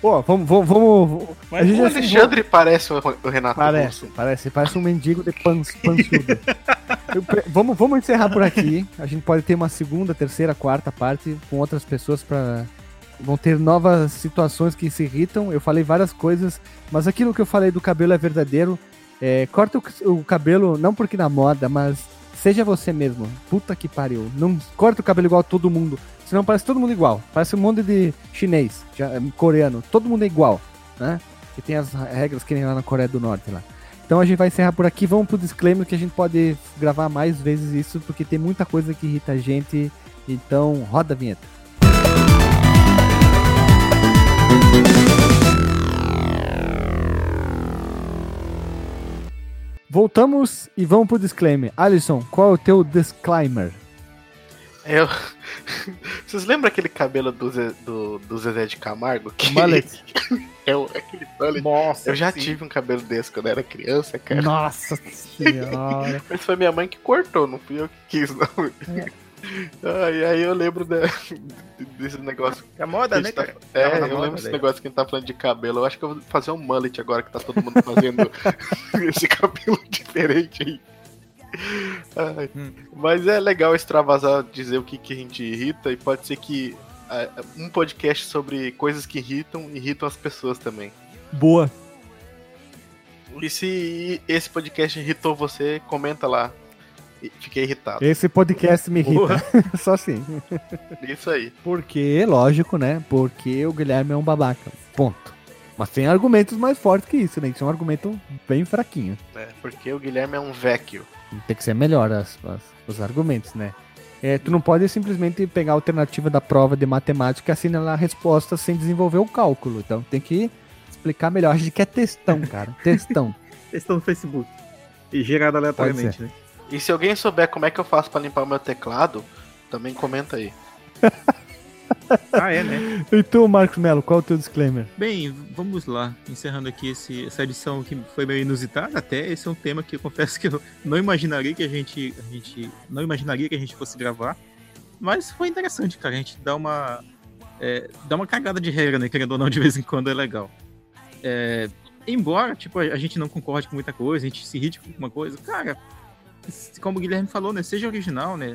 Pô, vamos, vamos, vamos. Mas a gente O assim, Alexandre parece o Renato Parece, Russo. parece, parece um mendigo de pans, pançudo. Eu pre- vamos, vamos encerrar por aqui. A gente pode ter uma segunda, terceira, quarta parte com outras pessoas pra vão ter novas situações que se irritam. Eu falei várias coisas, mas aquilo que eu falei do cabelo é verdadeiro. É, corta o, o cabelo, não porque na moda, mas seja você mesmo. Puta que pariu. Não corta o cabelo igual a todo mundo. Senão parece todo mundo igual. Parece um monte de chinês, já- coreano. Todo mundo é igual, né? E tem as regras que nem lá na Coreia do Norte lá. Então a gente vai encerrar por aqui. Vamos pro disclaimer que a gente pode gravar mais vezes isso, porque tem muita coisa que irrita a gente. Então, roda a vinheta. Voltamos e vamos pro disclaimer. Alisson, qual é o teu disclaimer? Eu... Vocês lembram aquele cabelo do, Zé- do, do Zezé de Camargo? Que... Mullet. é o- aquele mullet. Nossa, Eu já sim. tive um cabelo desse quando era criança, cara. Nossa senhora. Mas foi minha mãe que cortou, não fui eu que quis, não. Ah, e aí eu lembro da- desse negócio. É moda, né, tá-? É, eu lembro desse negócio que a gente tá falando de cabelo. Eu acho que eu vou fazer um mullet agora que tá todo mundo fazendo esse cabelo diferente aí. Ai, Hum. Mas é legal extravasar, dizer o que, que a gente irrita e pode ser que ah, um podcast sobre coisas que irritam, irritam as pessoas também. Boa. E se esse podcast irritou você, comenta lá. Fiquei irritado. Esse podcast me irrita. Só assim. Isso aí. Porque, lógico, né? Porque o Guilherme é um babaca. Ponto. Mas tem argumentos mais fortes que isso, né? Isso é um argumento bem fraquinho. É, porque o Guilherme é um vecchio. Tem que ser melhor as, as- os argumentos, né? É, tu não pode simplesmente pegar a alternativa da prova de matemática e assinar a resposta sem desenvolver o cálculo. Então tem que explicar melhor. A gente quer textão, cara. Textão. Estão no Facebook. E gerado aleatoriamente, né? E se alguém souber como é que eu faço pra limpar o meu teclado, também comenta aí. Ah, é, né? E tu, Marcos Melo, qual é o teu disclaimer? Bem, vamos lá. Encerrando aqui esse- essa edição que foi meio inusitada, até esse é um tema que eu confesso que eu não imaginaria que a gente, a gente não imaginaria que a gente fosse gravar. Mas foi interessante, cara. A gente dá uma é, dá uma cagada de regra, né? Querendo ou não, de vez em quando é legal. É, embora, tipo, a a gente não concorde com muita coisa, a gente se irrite com alguma coisa, cara, como o Guilherme falou, né? Seja original, né?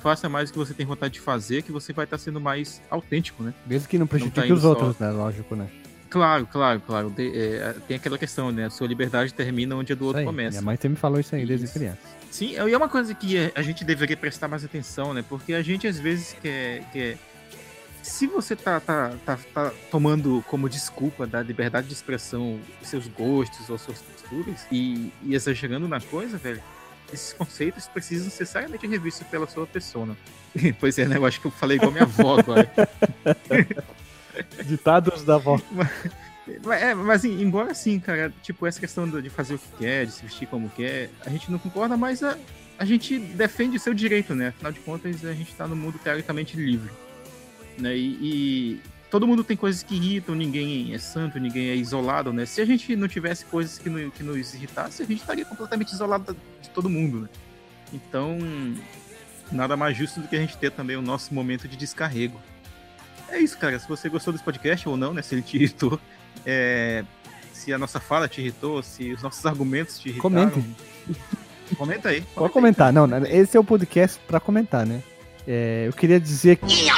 Faça mais o que você tem vontade de fazer, que você vai estar sendo mais autêntico, né? Mesmo que não prejudique indo os só- outros, né? Lógico, né? Claro, claro, claro. De- é, tem aquela questão, né? A sua liberdade termina onde a do outro aí. começa. Minha mãe sempre me falou isso aí desde Isso. criança. Sim, e é uma coisa que a gente deveria prestar mais atenção, né? Porque a gente às vezes quer. quer... Se você tá, tá, tá, tá tomando como desculpa da liberdade de expressão seus gostos ou suas posturas e, e exagerando na coisa, velho, esses conceitos precisam ser seriamente revistos pela sua persona. pois é, né? Eu acho que eu falei igual minha avó agora. Ditados da avó. Mas, é, mas assim, embora assim, cara, tipo, essa questão de fazer o que quer, de se vestir como quer, a gente não concorda, mas a, a gente defende o seu direito, né? Afinal de contas, a gente tá no mundo teoricamente livre. Né? E, e todo mundo tem coisas que irritam, ninguém é santo, ninguém é isolado, né? Se a gente não tivesse coisas que, no- que nos irritassem, a gente estaria completamente isolado de todo mundo, né? Então, nada mais justo do que a gente ter também o nosso momento de descarrego. É isso, cara. Se você gostou desse podcast ou não, né? Se ele te irritou, é, se a nossa fala te irritou, se os nossos argumentos te irritaram. Comente. Comenta aí. Pode comentar. Não, né, esse é o podcast pra comentar, né? É, eu queria dizer que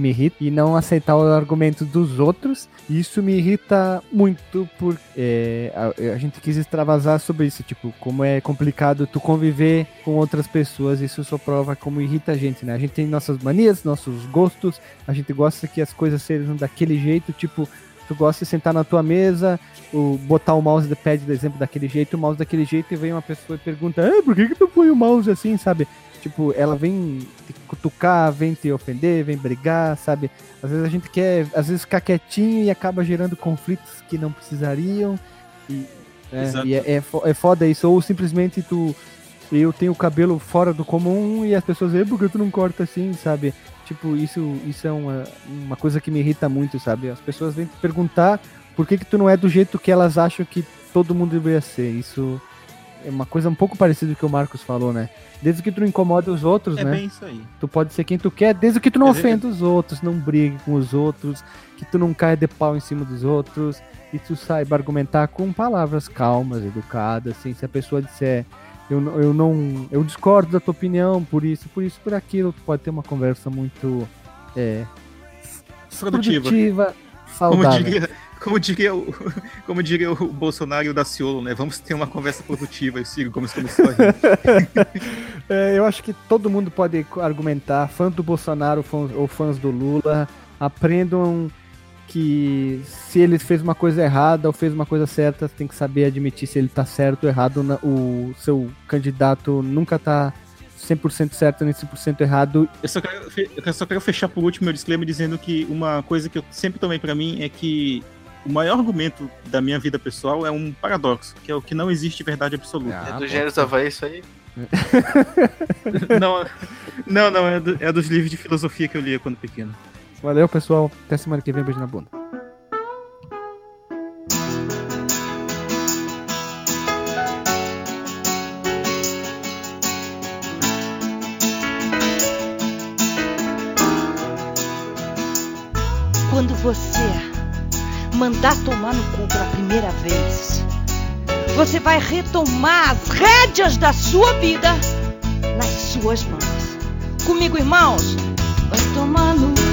me irrita e não aceitar o argumento dos outros. E isso me irrita muito por é, a, a gente quis extravasar sobre isso, tipo, como é complicado tu conviver com outras pessoas. Isso só prova como irrita a gente, né? A gente tem nossas manias, nossos gostos. A gente gosta que as coisas sejam daquele jeito, tipo, tu gosta de sentar na tua mesa, o, botar o mouse pad, por exemplo, daquele jeito, o mouse daquele jeito, e vem uma pessoa e pergunta, ah, por que, que tu põe o mouse assim, sabe? Tipo, ela vem te cutucar, vem te ofender, vem brigar, sabe? Às vezes a gente quer, às vezes, ficar quietinho e acaba gerando conflitos que não precisariam. E, né, e é, é, é foda isso. Ou simplesmente tu. Eu tenho o cabelo fora do comum e as pessoas dizem, por que tu não corta assim, sabe? Tipo, isso, isso é uma, uma coisa que me irrita muito, sabe? As pessoas vêm te perguntar por que, que tu não é do jeito que elas acham que todo mundo deveria ser. Isso é uma coisa um pouco parecida com o que o Marcos falou, né? Desde que tu não incomoda os outros, É né? bem isso aí. Tu pode ser quem tu quer, desde que tu não é- ofenda os outros, não brigue com os outros, que tu não caia de pau em cima dos outros, e tu saiba argumentar com palavras calmas, educadas, assim, se a pessoa disser eu, não- eu não. Eu discordo da tua opinião por isso, por isso, por aquilo, tu pode ter uma conversa muito é, Produtiva. produtiva, Como saudável. diria, como, diria o, como diria o Bolsonaro e o Daciolo, né? Vamos ter uma conversa produtiva. Eu sigo como começou a rir. É, eu acho que todo mundo pode argumentar, fãs do Bolsonaro fãs- ou fãs do Lula, aprendam que se ele fez uma coisa errada ou fez uma coisa certa, tem que saber admitir se ele tá certo ou errado. na- O seu candidato nunca tá 100% certo nem 100% errado. Eu só, quero, eu só quero fechar por último meu disclaimer dizendo que uma coisa que eu sempre tomei pra mim é que o maior argumento da minha vida pessoal é um paradoxo, que é o que não existe verdade absoluta. É Ah, do Gênesis Havaí isso aí? Não, não, não, é, do- é dos livros de filosofia que eu lia quando pequeno. Valeu, pessoal. Até semana que vem. Beijo na bunda. Quando você mandar tomar no cu pela primeira vez, você vai retomar as rédeas da sua vida nas suas mãos. Comigo, irmãos? Vai tomar no cu,